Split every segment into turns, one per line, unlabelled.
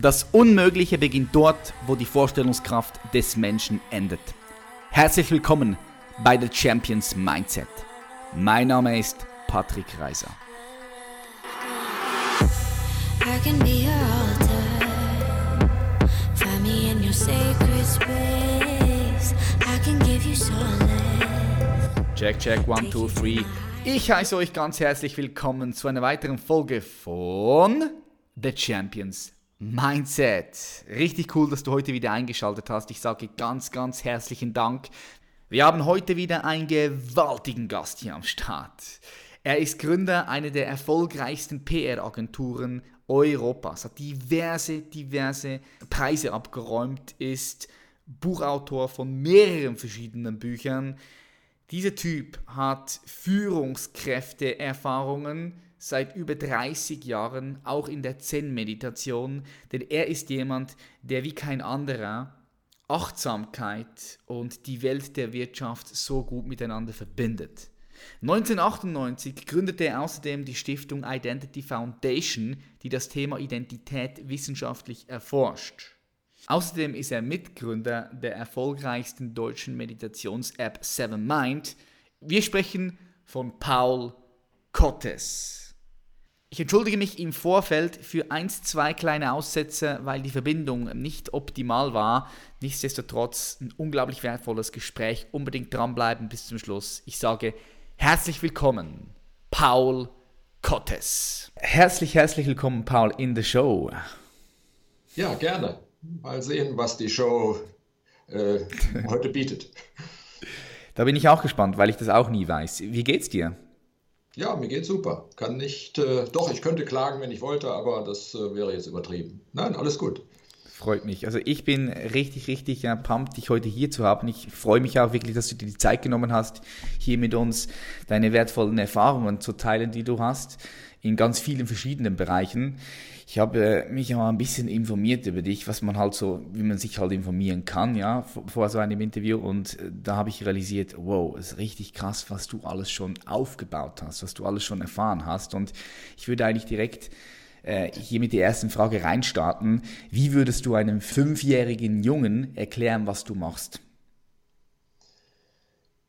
Das Unmögliche beginnt dort, wo die Vorstellungskraft des Menschen endet. Herzlich willkommen bei The Champions Mindset. Mein Name ist Patrick Reiser. Check, check, one, two, three. Ich heiße euch ganz herzlich willkommen zu einer weiteren Folge von The Champions Mindset. Richtig cool, dass du heute wieder eingeschaltet hast. Ich sage ganz, ganz herzlichen Dank. Wir haben heute wieder einen gewaltigen Gast hier am Start. Er ist Gründer einer der erfolgreichsten PR-Agenturen Europas, hat diverse, diverse Preise abgeräumt, ist Buchautor von mehreren verschiedenen Büchern. Dieser Typ hat Führungskräfte-Erfahrungen seit über 30 Jahren, auch in der Zen-Meditation, denn er ist jemand, der wie kein anderer Achtsamkeit und die Welt der Wirtschaft so gut miteinander verbindet. 1998 gründete er außerdem die Stiftung Identity Foundation, die das Thema Identität wissenschaftlich erforscht. Außerdem ist er Mitgründer der erfolgreichsten deutschen Meditations-App Seven Mind. Wir sprechen von Paul Kottes. Ich entschuldige mich im Vorfeld für eins, zwei kleine Aussätze, weil die Verbindung nicht optimal war. Nichtsdestotrotz ein unglaublich wertvolles Gespräch. Unbedingt dranbleiben bis zum Schluss. Ich sage herzlich willkommen, Paul Kottes. Herzlich, herzlich willkommen, Paul, in the show.
Ja, gerne. Mal sehen, was die Show äh, heute bietet.
Da bin ich auch gespannt, weil ich das auch nie weiß. Wie geht's dir?
Ja, mir geht's super. Kann nicht, äh, doch, ich könnte klagen, wenn ich wollte, aber das äh, wäre jetzt übertrieben. Nein, alles gut.
Freut mich. Also ich bin richtig, richtig ja, pumped, dich heute hier zu haben. Ich freue mich auch wirklich, dass du dir die Zeit genommen hast, hier mit uns deine wertvollen Erfahrungen zu teilen, die du hast, in ganz vielen verschiedenen Bereichen. Ich habe äh, mich auch ein bisschen informiert über dich, was man halt so, wie man sich halt informieren kann, ja, vor, so einem Interview. Und äh, da habe ich realisiert, wow, es ist richtig krass, was du alles schon aufgebaut hast, was du alles schon erfahren hast. Und ich würde eigentlich direkt äh, hier mit der ersten Frage reinstarten. Wie würdest du einem fünfjährigen Jungen erklären, was du machst?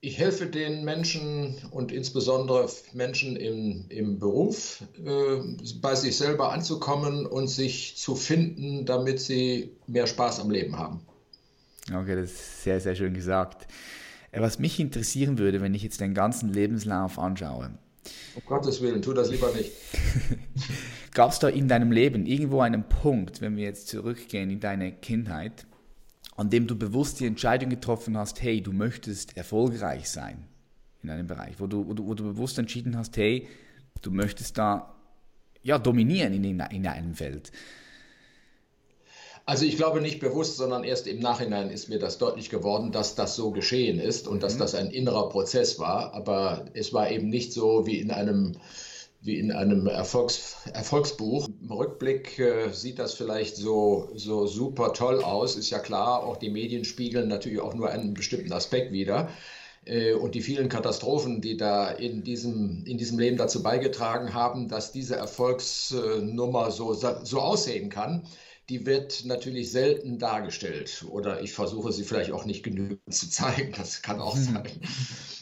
Ich helfe den Menschen und insbesondere Menschen im, im Beruf, äh, bei sich selber anzukommen und sich zu finden, damit sie mehr Spaß am Leben haben.
Okay, das ist sehr, sehr schön gesagt. Äh, was mich interessieren würde, wenn ich jetzt den ganzen Lebenslauf anschaue.
Um Gottes Willen, tu das lieber nicht.
Gab es da in deinem Leben irgendwo einen Punkt, wenn wir jetzt zurückgehen in deine Kindheit, an dem du bewusst die Entscheidung getroffen hast, hey, du möchtest erfolgreich sein in einem Bereich, wo du, wo du, wo du bewusst entschieden hast, hey, du möchtest da ja, dominieren in, in, in einem Feld.
Also ich glaube nicht bewusst, sondern erst im Nachhinein ist mir das deutlich geworden, dass das so geschehen ist und mhm. dass das ein innerer Prozess war. Aber es war eben nicht so wie in einem wie in einem Erfolgs Erfolgsbuch. Im Rückblick äh, sieht das vielleicht so, so super toll aus, ist ja klar. Auch die Medien spiegeln natürlich auch nur einen bestimmten Aspekt wider. Äh, und die vielen Katastrophen, die da in diesem, in diesem Leben dazu beigetragen haben, dass diese Erfolgsnummer so, so aussehen kann, die wird natürlich selten dargestellt. Oder ich versuche sie vielleicht auch nicht genügend zu zeigen. Das kann auch sein.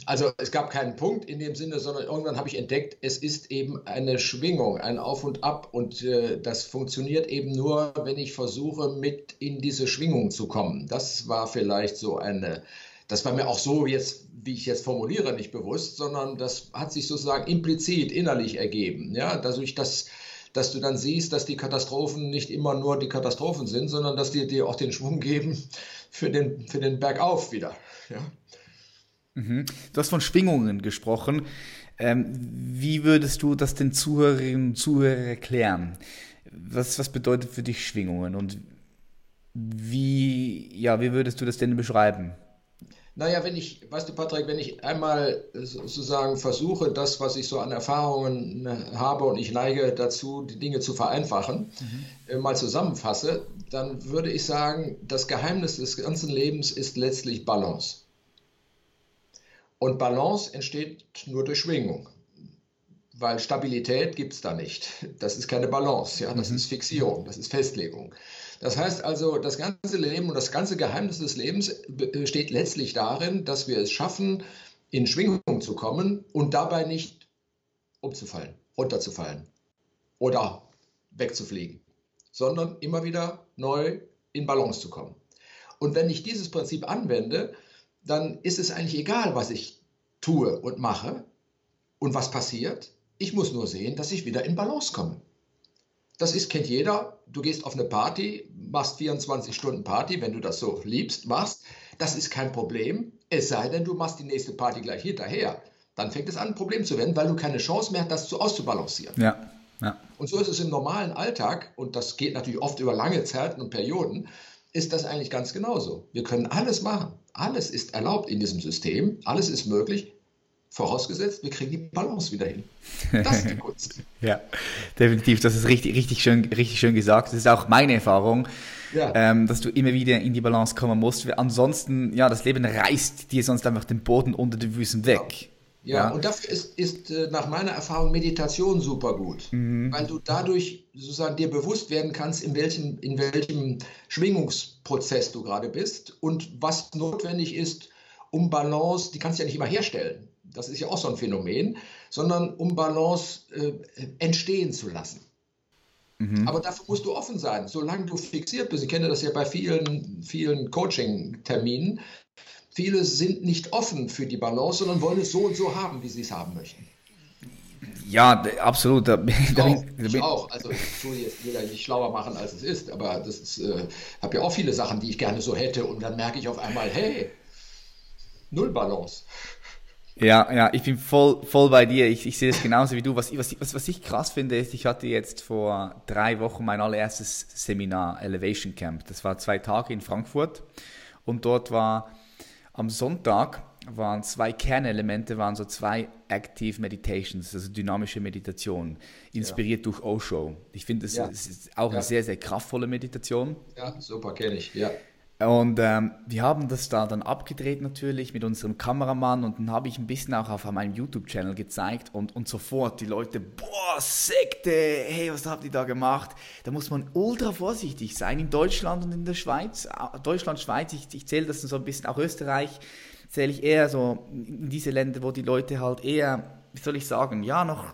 Also es gab keinen Punkt in dem Sinne, sondern irgendwann habe ich entdeckt, es ist eben eine Schwingung, ein Auf und Ab. Und äh, das funktioniert eben nur, wenn ich versuche, mit in diese Schwingung zu kommen. Das war vielleicht so eine, das war mir auch so jetzt, wie ich jetzt formuliere, nicht bewusst, sondern das hat sich sozusagen implizit, innerlich ergeben. Ja, dass dass du dann siehst, dass die Katastrophen nicht immer nur die Katastrophen sind, sondern dass die dir auch den Schwung geben für den, für den Bergauf wieder. Ja.
Mhm. Du hast von Schwingungen gesprochen. Ähm, wie würdest du das den Zuhörerinnen und Zuhörern erklären? Was, was bedeutet für dich Schwingungen und wie, ja, wie würdest du das denn beschreiben?
Naja, wenn ich, weißt du, Patrick, wenn ich einmal sozusagen versuche, das, was ich so an Erfahrungen äh, habe und ich neige dazu, die Dinge zu vereinfachen, mhm. Äh, mal zusammenfasse, dann würde ich sagen, das Geheimnis des ganzen Lebens ist letztlich Balance. Und Balance entsteht nur durch Schwingung, weil Stabilität gibt es da nicht. Das ist keine Balance, ja, das mhm. ist Fixierung, das ist Festlegung. Das heißt also, das ganze Leben und das ganze Geheimnis des Lebens besteht letztlich darin, dass wir es schaffen, in Schwingung zu kommen und dabei nicht umzufallen, runterzufallen oder wegzufliegen, sondern immer wieder neu in Balance zu kommen. Und wenn ich dieses Prinzip anwende, dann ist es eigentlich egal, was ich tue und mache und was passiert. Ich muss nur sehen, dass ich wieder in Balance komme. Das ist, kennt jeder. Du gehst auf eine Party, machst 24 Stunden Party, wenn du das so liebst, machst. Das ist kein Problem. Es sei denn, du machst die nächste Party gleich hinterher. Dann fängt es an, ein Problem zu werden, weil du keine Chance mehr hast, das zu auszubalancieren.
Ja, ja.
Und so ist es im normalen Alltag, und das geht natürlich oft über lange Zeiten und Perioden, ist das eigentlich ganz genauso. Wir können alles machen. Alles ist erlaubt in diesem System. Alles ist möglich. Vorausgesetzt, wir kriegen die Balance wieder hin. Das ist die Kunst.
ja, definitiv. Das ist richtig, richtig, schön, richtig schön gesagt. Das ist auch meine Erfahrung, ja. ähm, dass du immer wieder in die Balance kommen musst. Ansonsten, ja, das Leben reißt dir sonst einfach den Boden unter den Füßen weg.
Ja, ja. und dafür ist, ist äh, nach meiner Erfahrung Meditation super gut, mhm. weil du dadurch sozusagen dir bewusst werden kannst, in welchem, in welchem Schwingungsprozess du gerade bist und was notwendig ist, um Balance, die kannst du ja nicht immer herstellen das ist ja auch so ein Phänomen, sondern um Balance äh, entstehen zu lassen. Mhm. Aber dafür musst du offen sein, solange du fixiert bist. Ich kenne das ja bei vielen, vielen Coaching-Terminen. Viele sind nicht offen für die Balance, sondern wollen es so und so haben, wie sie es haben möchten.
Ja, absolut.
Ich auch. Ich auch. Also ich tue jetzt wieder nicht schlauer machen, als es ist, aber das äh, habe ja auch viele Sachen, die ich gerne so hätte und dann merke ich auf einmal, hey, null Balance.
Ja, ja, ich bin voll, voll bei dir. Ich, ich sehe es genauso wie du. Was, was, was ich krass finde, ist, ich hatte jetzt vor drei Wochen mein allererstes Seminar, Elevation Camp. Das war zwei Tage in Frankfurt. Und dort war am Sonntag waren zwei Kernelemente, waren so zwei Active Meditations, also dynamische Meditation, inspiriert ja. durch Osho. Ich finde, das ja. ist auch eine sehr, sehr kraftvolle Meditation.
Ja, super, kenne ich, ja.
Und ähm, wir haben das da dann abgedreht natürlich mit unserem Kameramann und dann habe ich ein bisschen auch auf meinem YouTube-Channel gezeigt und, und sofort die Leute, boah, Sekte, hey, was habt ihr da gemacht? Da muss man ultra vorsichtig sein in Deutschland und in der Schweiz. Deutschland, Schweiz, ich, ich zähle das so ein bisschen, auch Österreich zähle ich eher so in diese Länder, wo die Leute halt eher, wie soll ich sagen, ja, noch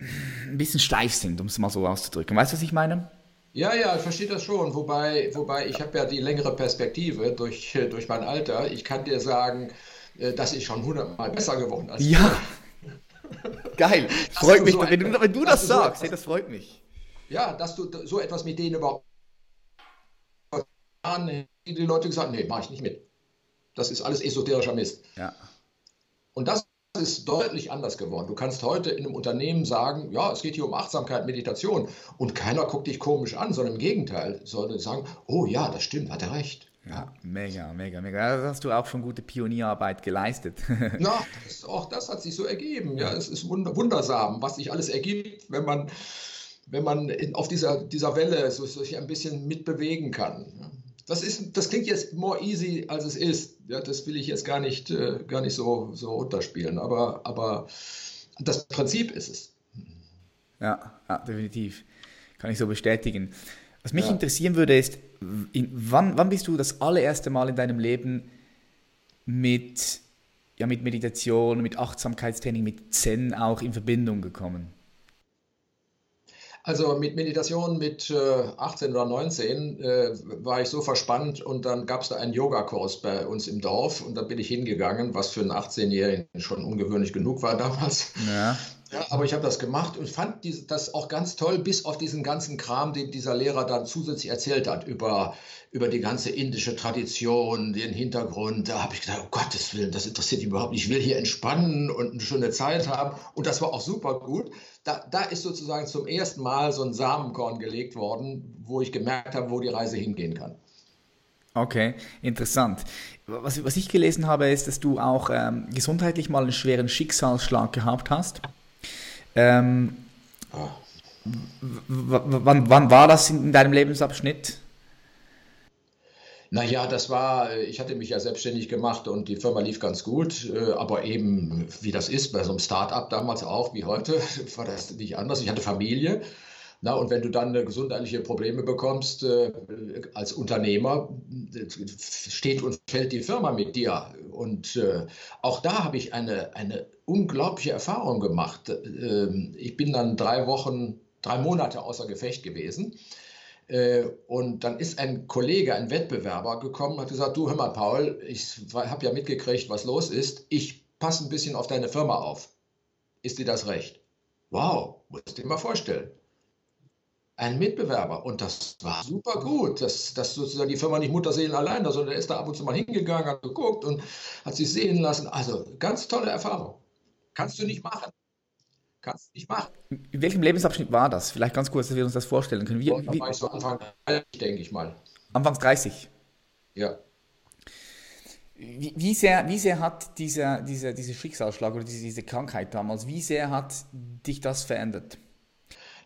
ein bisschen steif sind, um es mal so auszudrücken. Weißt du, was ich meine?
Ja, ja, ich verstehe das schon. Wobei, wobei ich habe ja die längere Perspektive durch, durch mein Alter. Ich kann dir sagen, äh, dass ich schon hundertmal besser geworden
bin. Ja. Geil. Freut mich, so wenn, du, wenn du das sagst. So hey, das freut mich.
Ja, dass du so etwas mit denen überhaupt die Leute gesagt, nee, mache ich nicht mit. Das ist alles esoterischer Mist.
Ja.
Und das ist deutlich anders geworden. Du kannst heute in einem Unternehmen sagen, ja, es geht hier um Achtsamkeit, Meditation und keiner guckt dich komisch an, sondern im Gegenteil, sondern sagen, oh ja, das stimmt, hat er recht.
Ja, mega, mega, mega. Da hast du auch schon gute Pionierarbeit geleistet.
ja, das, auch das hat sich so ergeben. Ja, es ist wundersam, was sich alles ergibt, wenn man, wenn man in, auf dieser, dieser Welle so, sich ein bisschen mitbewegen kann das, ist, das klingt jetzt more easy, als es ist. Ja, das will ich jetzt gar nicht, äh, gar nicht so, so runterspielen. Aber, aber das Prinzip ist es.
Ja, ja definitiv. Kann ich so bestätigen. Was mich ja. interessieren würde, ist, in, wann, wann bist du das allererste Mal in deinem Leben mit, ja, mit Meditation, mit Achtsamkeitstraining, mit Zen auch in Verbindung gekommen?
Also mit Meditation mit äh, 18 oder 19 äh, war ich so verspannt und dann gab es da einen Yogakurs bei uns im Dorf und da bin ich hingegangen, was für einen 18-Jährigen schon ungewöhnlich genug war damals. Ja. Ja, aber ich habe das gemacht und fand das auch ganz toll, bis auf diesen ganzen Kram, den dieser Lehrer dann zusätzlich erzählt hat über, über die ganze indische Tradition, den Hintergrund. Da habe ich gedacht, um Gottes Willen, das interessiert mich überhaupt nicht. Ich will hier entspannen und eine schöne Zeit haben. Und das war auch super gut da, da ist sozusagen zum ersten Mal so ein Samenkorn gelegt worden, wo ich gemerkt habe, wo die Reise hingehen kann.
Okay, interessant. Was, was ich gelesen habe, ist, dass du auch ähm, gesundheitlich mal einen schweren Schicksalsschlag gehabt hast. Ähm. Wann, wann war das in deinem Lebensabschnitt?
Naja, das war, äh, ich hatte mich ja selbstständig gemacht und die Firma lief ganz gut, äh, aber eben, wie das ist, bei so einem Start-up damals auch, wie heute, war das nicht anders. Ich hatte Familie Na, und wenn du dann gesundheitliche Probleme bekommst äh, als Unternehmer, steht und fällt die Firma mit dir. Und äh, auch da habe ich eine, eine unglaubliche Erfahrung gemacht. Äh, ich bin dann drei Wochen, drei Monate außer Gefecht gewesen. Äh, und dann ist ein Kollege, ein Wettbewerber gekommen und hat gesagt, du hör mal, Paul, ich habe ja mitgekriegt, was los ist. Ich passe ein bisschen auf deine Firma auf. Ist dir das recht? Wow, musst du dir mal vorstellen ein Mitbewerber. Und das war super gut, dass, dass sozusagen die Firma nicht Mutterseelen allein da, sondern er ist da ab und zu mal hingegangen, hat geguckt und hat sich sehen lassen. Also ganz tolle Erfahrung. Kannst du nicht machen. Kannst du nicht machen.
In welchem Lebensabschnitt war das? Vielleicht ganz kurz, dass wir uns das vorstellen können. Wie,
da war ich so Anfang 30, denke ich mal.
Anfangs 30?
Ja.
Wie, wie, sehr, wie sehr hat dieser, dieser, dieser Schicksalsschlag oder diese, diese Krankheit damals, wie sehr hat dich das verändert?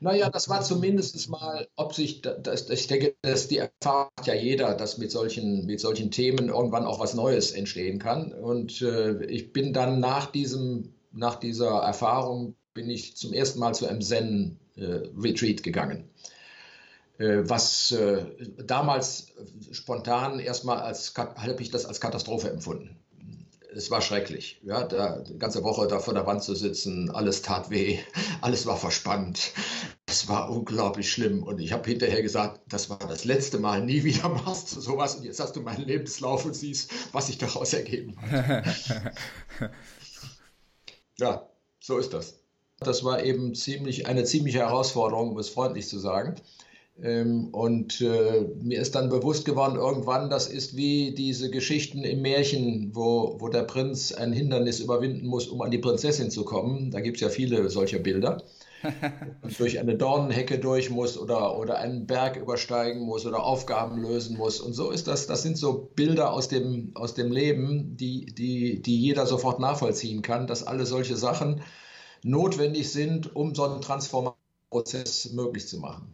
Naja, das war zumindest mal, ob sich, das, ich denke, dass die erfahrt ja jeder, dass mit solchen, mit solchen Themen irgendwann auch was Neues entstehen kann. Und äh, ich bin dann nach, diesem, nach dieser Erfahrung, bin ich zum ersten Mal zu einem Zen-Retreat äh, gegangen. Was äh, damals spontan erstmal als, habe ich das als Katastrophe empfunden es war schrecklich. Ja, da, die ganze Woche da vor der Wand zu sitzen, alles tat weh, alles war verspannt. Es war unglaublich schlimm. Und ich habe hinterher gesagt, das war das letzte Mal, nie wieder machst du sowas. Und jetzt hast du meinen Lebenslauf und siehst, was sich daraus ergeben hat. ja, so ist das. Das war eben ziemlich, eine ziemliche Herausforderung, um es freundlich zu sagen. Ähm, und äh, mir ist dann bewusst geworden, irgendwann, das ist wie diese Geschichten im Märchen, wo, wo der Prinz ein Hindernis überwinden muss, um an die Prinzessin zu kommen. Da gibt es ja viele solcher Bilder. und durch eine Dornenhecke durch muss oder, oder einen Berg übersteigen muss oder Aufgaben lösen muss. Und so ist das, das sind so Bilder aus dem, aus dem Leben, die, die, die jeder sofort nachvollziehen kann, dass alle solche Sachen notwendig sind, um so einen Transformationsprozess möglich zu machen.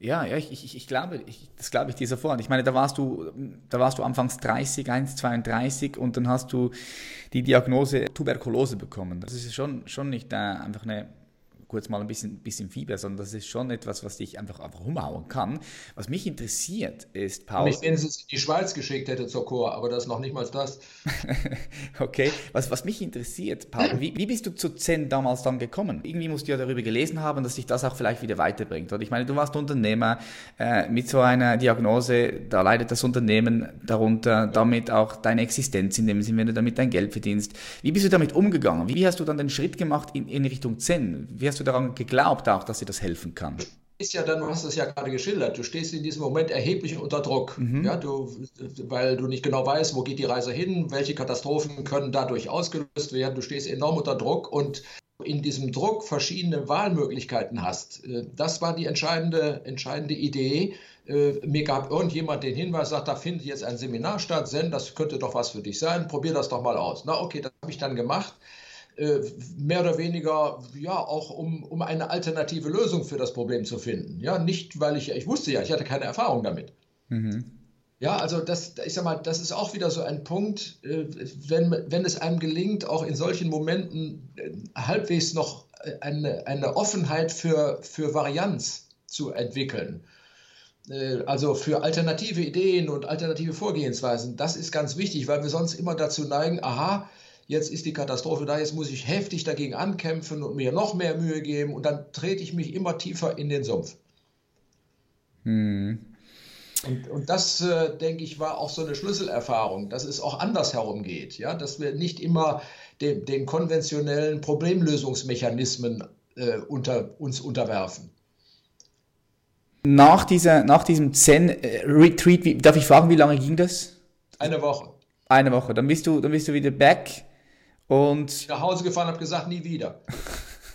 Ja, ja, ich, ich, ich glaube, ich, das glaube ich dir sofort. Ich meine, da warst du, da warst du anfangs 30, 1, 32 und dann hast du die Diagnose Tuberkulose bekommen. Das ist schon, schon nicht äh, einfach eine kurz mal ein bisschen, bisschen Fieber, sondern das ist schon etwas, was dich einfach, einfach umhauen kann. Was mich interessiert ist,
Paul. Wenn ich wenigstens in die Schweiz geschickt hätte zur Chor, aber das ist noch nicht mal das.
okay, was, was mich interessiert, Paul, wie, wie bist du zu Zen damals dann gekommen? Irgendwie musst du ja darüber gelesen haben, dass sich das auch vielleicht wieder weiterbringt. Oder ich meine, du warst Unternehmer äh, mit so einer Diagnose, da leidet das Unternehmen darunter, damit auch deine Existenz in dem Sinne, wenn du damit dein Geld verdienst. Wie bist du damit umgegangen? Wie hast du dann den Schritt gemacht in, in Richtung Zen? Wie hast hast du daran geglaubt auch, dass dir das helfen kann?
ist ja dann, du hast es ja gerade geschildert, du stehst in diesem Moment erheblich unter Druck, mhm. ja, du, weil du nicht genau weißt, wo geht die Reise hin, welche Katastrophen können dadurch ausgelöst werden, du stehst enorm unter Druck und in diesem Druck verschiedene Wahlmöglichkeiten hast. Äh, das war die entscheidende, entscheidende Idee. Äh, mir gab irgendjemand den Hinweis, sagt, da findet jetzt ein Seminar statt, Zen, das könnte doch was für dich sein, probier das doch mal aus. Na okay, das habe ich dann gemacht. Äh, mehr oder weniger ja auch um, um eine alternative Lösung für das Problem zu finden. Ja, nicht, weil ich, ich wusste ja, ich hatte keine Erfahrung damit. Mhm. Ja, also das, ich sag mal, das ist auch wieder so ein Punkt, äh, wenn, wenn es einem gelingt, auch in solchen Momenten äh, halbwegs noch eine, eine Offenheit für, für Varianz zu entwickeln. Also für alternative Ideen und alternative Vorgehensweisen, das ist ganz wichtig, weil wir sonst immer dazu neigen, aha, jetzt ist die Katastrophe da, jetzt muss ich heftig dagegen ankämpfen und mir noch mehr Mühe geben und dann trete ich mich immer tiefer in den Sumpf. Hm. Und, und, das, äh, denke ich, war auch so eine Schlüsselerfahrung, dass es auch andersherum geht, ja? dass wir nicht immer den, den konventionellen Problemlösungsmechanismen äh, unter, uns unterwerfen.
Nach, dieser, nach diesem Zen-Retreat, darf ich fragen, wie lange ging das?
Eine Woche.
Eine Woche. Dann bist du, dann bist du wieder back und
nach Hause gefahren, habe gesagt, nie wieder.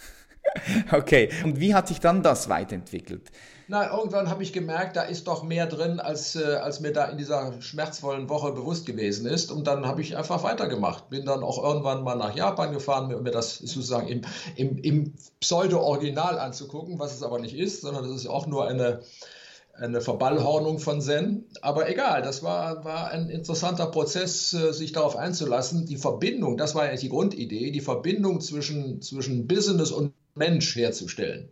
okay. Und wie hat sich dann das weiterentwickelt?
Na, irgendwann habe ich gemerkt, da ist doch mehr drin, als, äh, als mir da in dieser schmerzvollen Woche bewusst gewesen ist. Und dann habe ich einfach weitergemacht. Bin dann auch irgendwann mal nach Japan gefahren, um mir das sozusagen im, im, im Pseudo-Original anzugucken, was es aber nicht ist, sondern das ist auch nur eine, eine Verballhornung von Zen. Aber egal, das war, war ein interessanter Prozess, äh, sich darauf einzulassen. Die Verbindung, das war ja die Grundidee, die Verbindung zwischen, zwischen Business und Mensch herzustellen.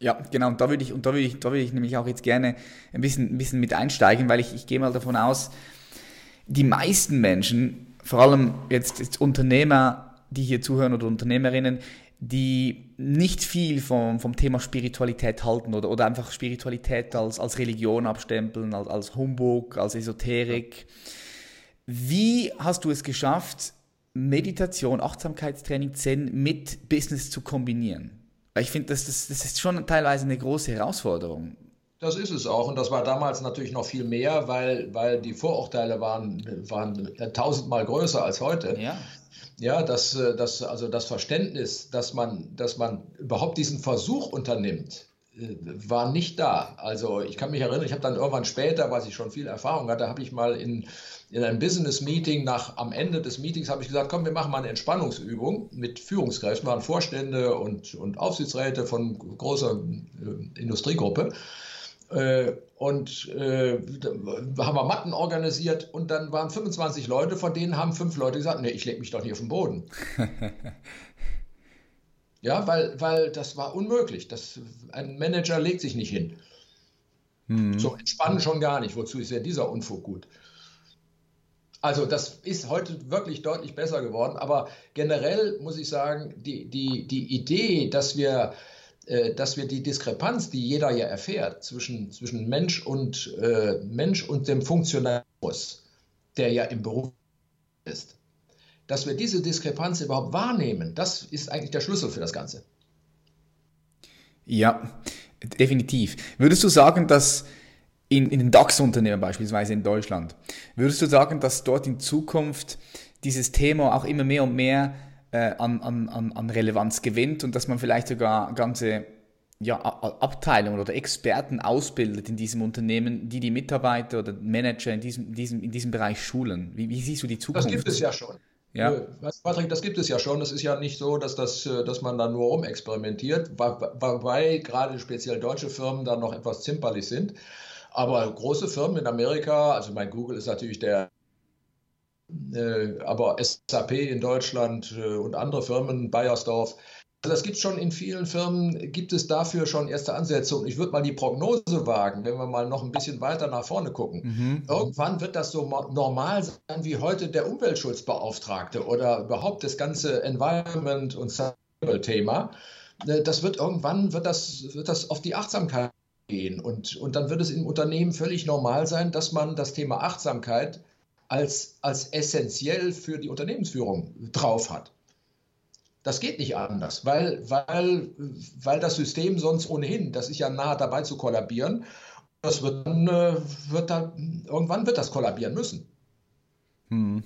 Ja, genau, und da würde ich, und da würde ich, da würde ich nämlich auch jetzt gerne ein bisschen, ein bisschen mit einsteigen, weil ich, ich gehe mal davon aus, die meisten Menschen, vor allem jetzt, jetzt Unternehmer, die hier zuhören oder Unternehmerinnen, die nicht viel vom, vom Thema Spiritualität halten oder, oder einfach Spiritualität als, als Religion abstempeln, als, als Humbug, als Esoterik. Wie hast du es geschafft, Meditation, Achtsamkeitstraining, Zen mit Business zu kombinieren? Ich finde, das, das, das ist schon teilweise eine große Herausforderung.
Das ist es auch. Und das war damals natürlich noch viel mehr, weil, weil die Vorurteile waren, waren tausendmal größer als heute. Ja. Ja, das, das, also das Verständnis, dass man, dass man überhaupt diesen Versuch unternimmt, äh, war nicht da. Also ich kann mich erinnern, ich habe dann irgendwann später, weil ich schon viel Erfahrung hatte, habe ich mal in, in einem Business-Meeting, nach am Ende des Meetings habe ich gesagt, komm, wir machen mal eine Entspannungsübung mit Führungskräften, waren Vorstände und, und Aufsichtsräte von großer äh, Industriegruppe. Äh, und äh, haben wir Matten organisiert und dann waren 25 Leute, von denen haben fünf Leute gesagt, nee, ich lege mich doch nicht auf den Boden. ja, weil, weil das war unmöglich. Das, ein Manager legt sich nicht hin. Hm. So entspannen schon gar nicht. Wozu ist ja dieser Unfug gut? Also das ist heute wirklich deutlich besser geworden, aber generell muss ich sagen, die, die, die Idee, dass wir dass wir die Diskrepanz, die jeder ja erfährt, zwischen, zwischen Mensch, und, äh, Mensch und dem Funktionalismus, der ja im Beruf ist, dass wir diese Diskrepanz überhaupt wahrnehmen, das ist eigentlich der Schlüssel für das Ganze.
Ja, definitiv. Würdest du sagen, dass in, in den DAX-Unternehmen beispielsweise in Deutschland, würdest du sagen, dass dort in Zukunft dieses Thema auch immer mehr und mehr äh, an, an, an Relevanz gewinnt und dass man vielleicht sogar ganze ja, Abteilungen oder Experten ausbildet in diesem Unternehmen, die die Mitarbeiter oder Manager in diesem, diesem, in diesem Bereich schulen. Wie, wie siehst du die Zukunft?
Das gibt es ja schon. Ja. Äh, Patrick, das gibt es ja schon. Das ist ja nicht so, dass, das, äh, dass man da nur rumexperimentiert, wobei gerade speziell deutsche Firmen da noch etwas zimperlich sind. Aber große Firmen in Amerika, also mein Google ist natürlich der aber SAP in Deutschland äh, und andere Firmen, Bayersdorf, also das gibt es schon in vielen Firmen, gibt es dafür schon erste Ansätze. Und ich würde mal die Prognose wagen, wenn wir mal noch ein bisschen weiter nach vorne gucken. Mhm. Irgendwann wird das so normal sein wie heute der Umweltschutzbeauftragte oder überhaupt das ganze Environment- und Cyber-Thema. Äh, das wird irgendwann, wird das, wird das auf die Achtsamkeit gehen. Und, und dann wird es im Unternehmen völlig normal sein, dass man das Thema Achtsamkeit als, als essentiell für die Unternehmensführung drauf hat. Das geht nicht anders, weil, weil, weil das System sonst ohnehin, das ist ja nahe dabei zu kollabieren. Das wird dann, äh, wird da, irgendwann wird das kollabieren müssen.
Hm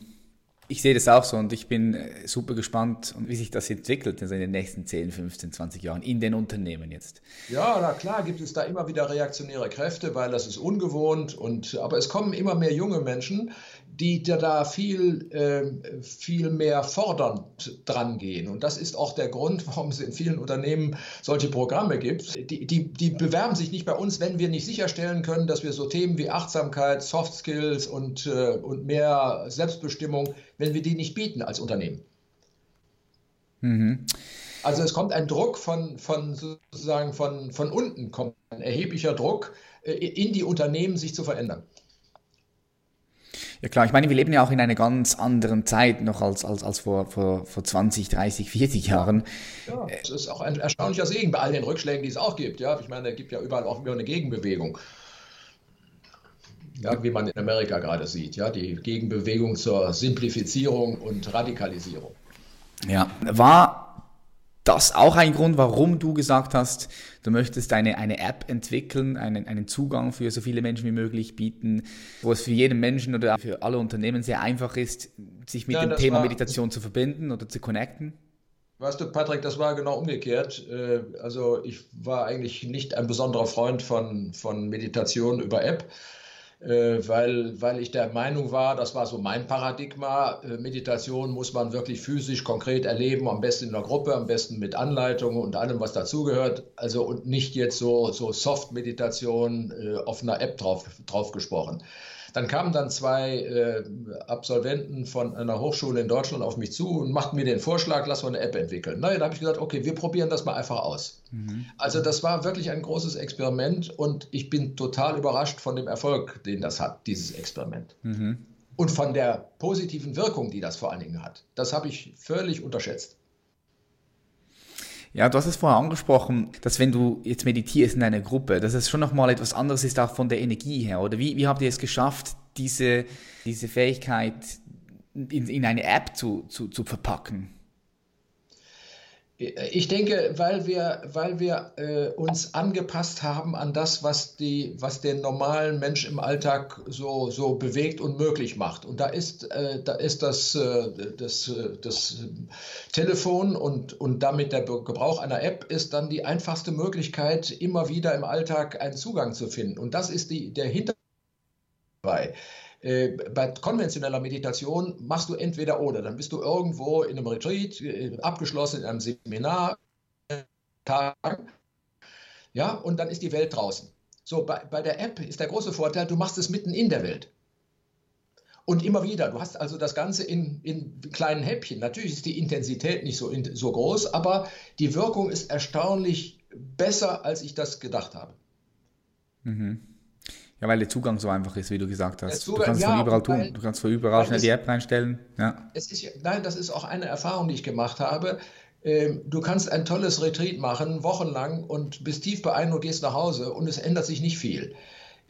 ich sehe das auch so und ich bin äh, super gespannt, wie sich das entwickelt also in den nächsten 10, 15, 20 Jahren in den Unternehmen jetzt.
Ja, na klar gibt es da immer wieder reaktionäre Kräfte, weil das ist ungewohnt und aber es kommen immer mehr junge Menschen, die da viel, äh, viel mehr fordernd dran gehen. Und das ist auch der Grund, warum es in vielen Unternehmen solche Programme gibt. Die, die, die bewerben sich nicht bei uns, wenn wir nicht sicherstellen können, dass wir so Themen wie Achtsamkeit, Soft Skills und, äh, und mehr Selbstbestimmung, wenn wir die nicht bieten als Unternehmen. Mhm. Also es kommt ein Druck von, von sozusagen von, von unten, kommt ein erheblicher Druck äh, in die Unternehmen, sich zu verändern.
Ja klar, ich meine, wir leben ja auch in einer ganz anderen Zeit noch als, als, als vor, vor, vor 20, 30, 40 Jahren.
Ja, es ist auch ein erstaunlicher Segen bei all den Rückschlägen, die es auch gibt. Ja, ich meine, es gibt ja überall auch wieder eine Gegenbewegung. Ja, wie man in Amerika gerade sieht, ja, die Gegenbewegung zur Simplifizierung und Radikalisierung.
Ja, war das auch ein Grund, warum du gesagt hast, du möchtest eine, eine App entwickeln, einen, einen Zugang für so viele Menschen wie möglich bieten, wo es für jeden Menschen oder für alle Unternehmen sehr einfach ist, sich mit ja, dem Thema war, Meditation zu verbinden oder zu connecten?
Weißt du, Patrick, das war genau umgekehrt. Äh, also ich war eigentlich nicht ein besonderer Freund von, von Meditation über App weil, weil ich der Meinung war, das war so mein Paradigma, äh, Meditation muss man wirklich physisch konkret erleben, am besten in der Gruppe, am besten mit Anleitung und allem, was dazugehört. Also und nicht jetzt so, so Soft-Meditation äh, auf einer App drauf, drauf gesprochen. Dann kamen dann zwei äh, Absolventen von einer Hochschule in Deutschland auf mich zu und machten mir den Vorschlag, lass mal eine App entwickeln. Naja, da habe ich gesagt, okay, wir probieren das mal einfach aus. Mhm. Also das war wirklich ein großes Experiment und ich bin total überrascht von dem Erfolg, den das hat, dieses Experiment. Mhm. Und von der positiven Wirkung, die das vor allen Dingen hat. Das habe ich völlig unterschätzt.
Ja, du hast es vorher angesprochen, dass wenn du jetzt meditierst in einer Gruppe, dass es schon nochmal etwas anderes ist, auch von der Energie her. Oder wie, wie habt ihr es geschafft, diese, diese Fähigkeit in, in eine App zu, zu, zu verpacken?
Ich denke, weil wir, weil wir äh, uns angepasst haben an das, was, die, was den normalen Mensch im Alltag so, so bewegt und möglich macht. Und da ist, äh, da ist das, äh, das, äh, das Telefon und, und damit der Gebrauch einer App ist dann die einfachste Möglichkeit, immer wieder im Alltag einen Zugang zu finden. Und das ist die, der Hintergrund dabei. Äh, bei konventioneller Meditation machst du entweder oder. Dann bist du irgendwo in einem Retreat, äh, abgeschlossen in einem Seminar, Tag, ja, und dann ist die Welt draußen. So, bei, bei der App ist der große Vorteil, du machst es mitten in der Welt. Und immer wieder, du hast also das Ganze in, in kleinen Häppchen. Natürlich ist die Intensität nicht so, so groß, aber die Wirkung ist erstaunlich besser, als ich das gedacht habe.
Mhm. Ja, weil der Zugang so einfach ist, wie du gesagt hast. Zugang, du kannst es ja, von überall tun. Du kannst von überall schnell die App reinstellen. Ja.
Es ist, nein, das ist auch eine Erfahrung, die ich gemacht habe. Ähm, du kannst ein tolles Retreat machen, wochenlang, und bist tief beeindruckt, gehst nach Hause und es ändert sich nicht viel.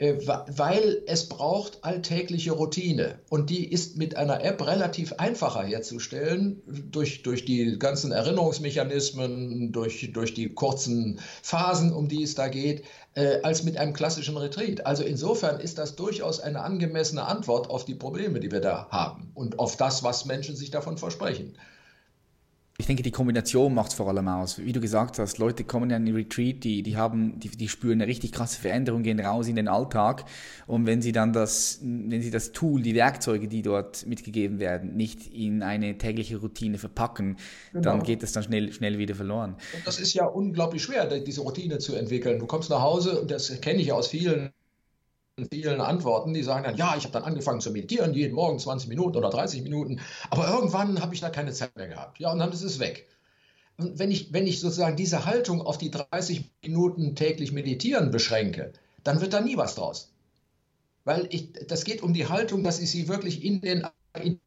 Äh, weil es braucht alltägliche Routine und die ist mit einer App relativ einfacher herzustellen durch, durch die ganzen Erinnerungsmechanismen, durch, durch die kurzen Phasen, um die es da geht, äh, als mit einem klassischen Retreat. Also insofern ist das durchaus eine angemessene Antwort auf die Probleme, die wir da haben und auf das, was Menschen sich davon versprechen.
Ich denke, die Kombination macht es vor allem aus. Wie du gesagt hast, Leute kommen in einen Retreat, die, die, haben, die, die spüren eine richtig krasse Veränderung, gehen raus in den Alltag. Und wenn sie dann das, wenn sie das Tool, die Werkzeuge, die dort mitgegeben werden, nicht in eine tägliche Routine verpacken, genau. dann geht das dann schnell, schnell wieder verloren.
Und das ist ja unglaublich schwer, diese Routine zu entwickeln. Du kommst nach Hause, und das kenne ich aus vielen vielen Antworten, die sagen dann, ja, ich habe dann angefangen zu meditieren, jeden Morgen 20 Minuten oder 30 Minuten, aber irgendwann habe ich da keine Zeit mehr gehabt. Ja, und dann ist es weg. Und wenn ich, wenn ich sozusagen diese Haltung auf die 30 Minuten täglich meditieren beschränke, dann wird da nie was draus. Weil ich, das geht um die Haltung, dass ich sie wirklich in den in,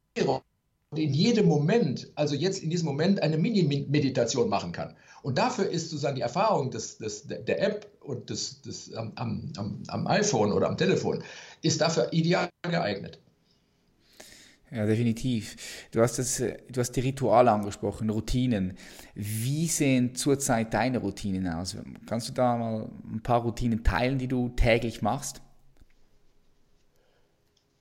in jedem Moment, also jetzt in diesem Moment, eine Mini-Meditation machen kann. Und dafür ist sozusagen die Erfahrung des, des, der App und des, des, am, am, am iPhone oder am Telefon, ist dafür ideal geeignet.
Ja, definitiv. Du hast, das, du hast die Rituale angesprochen, Routinen. Wie sehen zurzeit deine Routinen aus? Kannst du da mal ein paar Routinen teilen, die du täglich machst?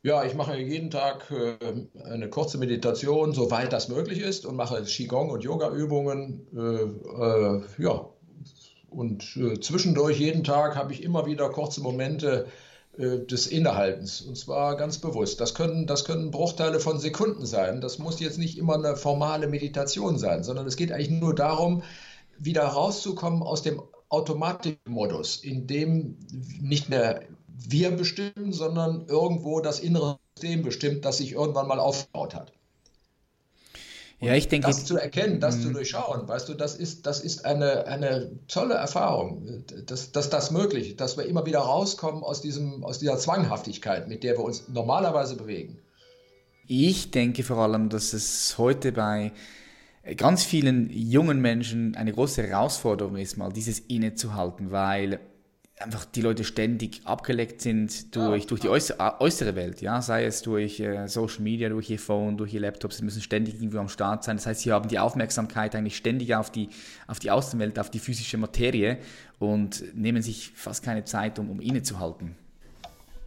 Ja, ich mache jeden Tag äh, eine kurze Meditation, soweit das möglich ist, und mache Qigong und Yoga-Übungen. Äh, äh, ja, und zwischendurch jeden Tag habe ich immer wieder kurze Momente des Innehaltens, und zwar ganz bewusst. Das können, das können Bruchteile von Sekunden sein. Das muss jetzt nicht immer eine formale Meditation sein, sondern es geht eigentlich nur darum, wieder rauszukommen aus dem Automatikmodus, in dem nicht mehr wir bestimmen, sondern irgendwo das innere System bestimmt, das sich irgendwann mal aufgebaut hat. Und ja, ich denke. Das zu erkennen, das zu mhm. durchschauen, weißt du, das ist, das ist eine, eine tolle Erfahrung, dass, dass das möglich ist, dass wir immer wieder rauskommen aus, diesem, aus dieser Zwanghaftigkeit, mit der wir uns normalerweise bewegen.
Ich denke vor allem, dass es heute bei ganz vielen jungen Menschen eine große Herausforderung ist, mal dieses innezuhalten, weil einfach die Leute ständig abgeleckt sind durch, ja. durch die äußere, äußere Welt, ja, sei es durch äh, Social Media, durch ihr Phone, durch ihr Laptops, sie müssen ständig irgendwo am Start sein. Das heißt, sie haben die Aufmerksamkeit eigentlich ständig auf die, auf die Außenwelt, auf die physische Materie und nehmen sich fast keine Zeit, um, um innezuhalten.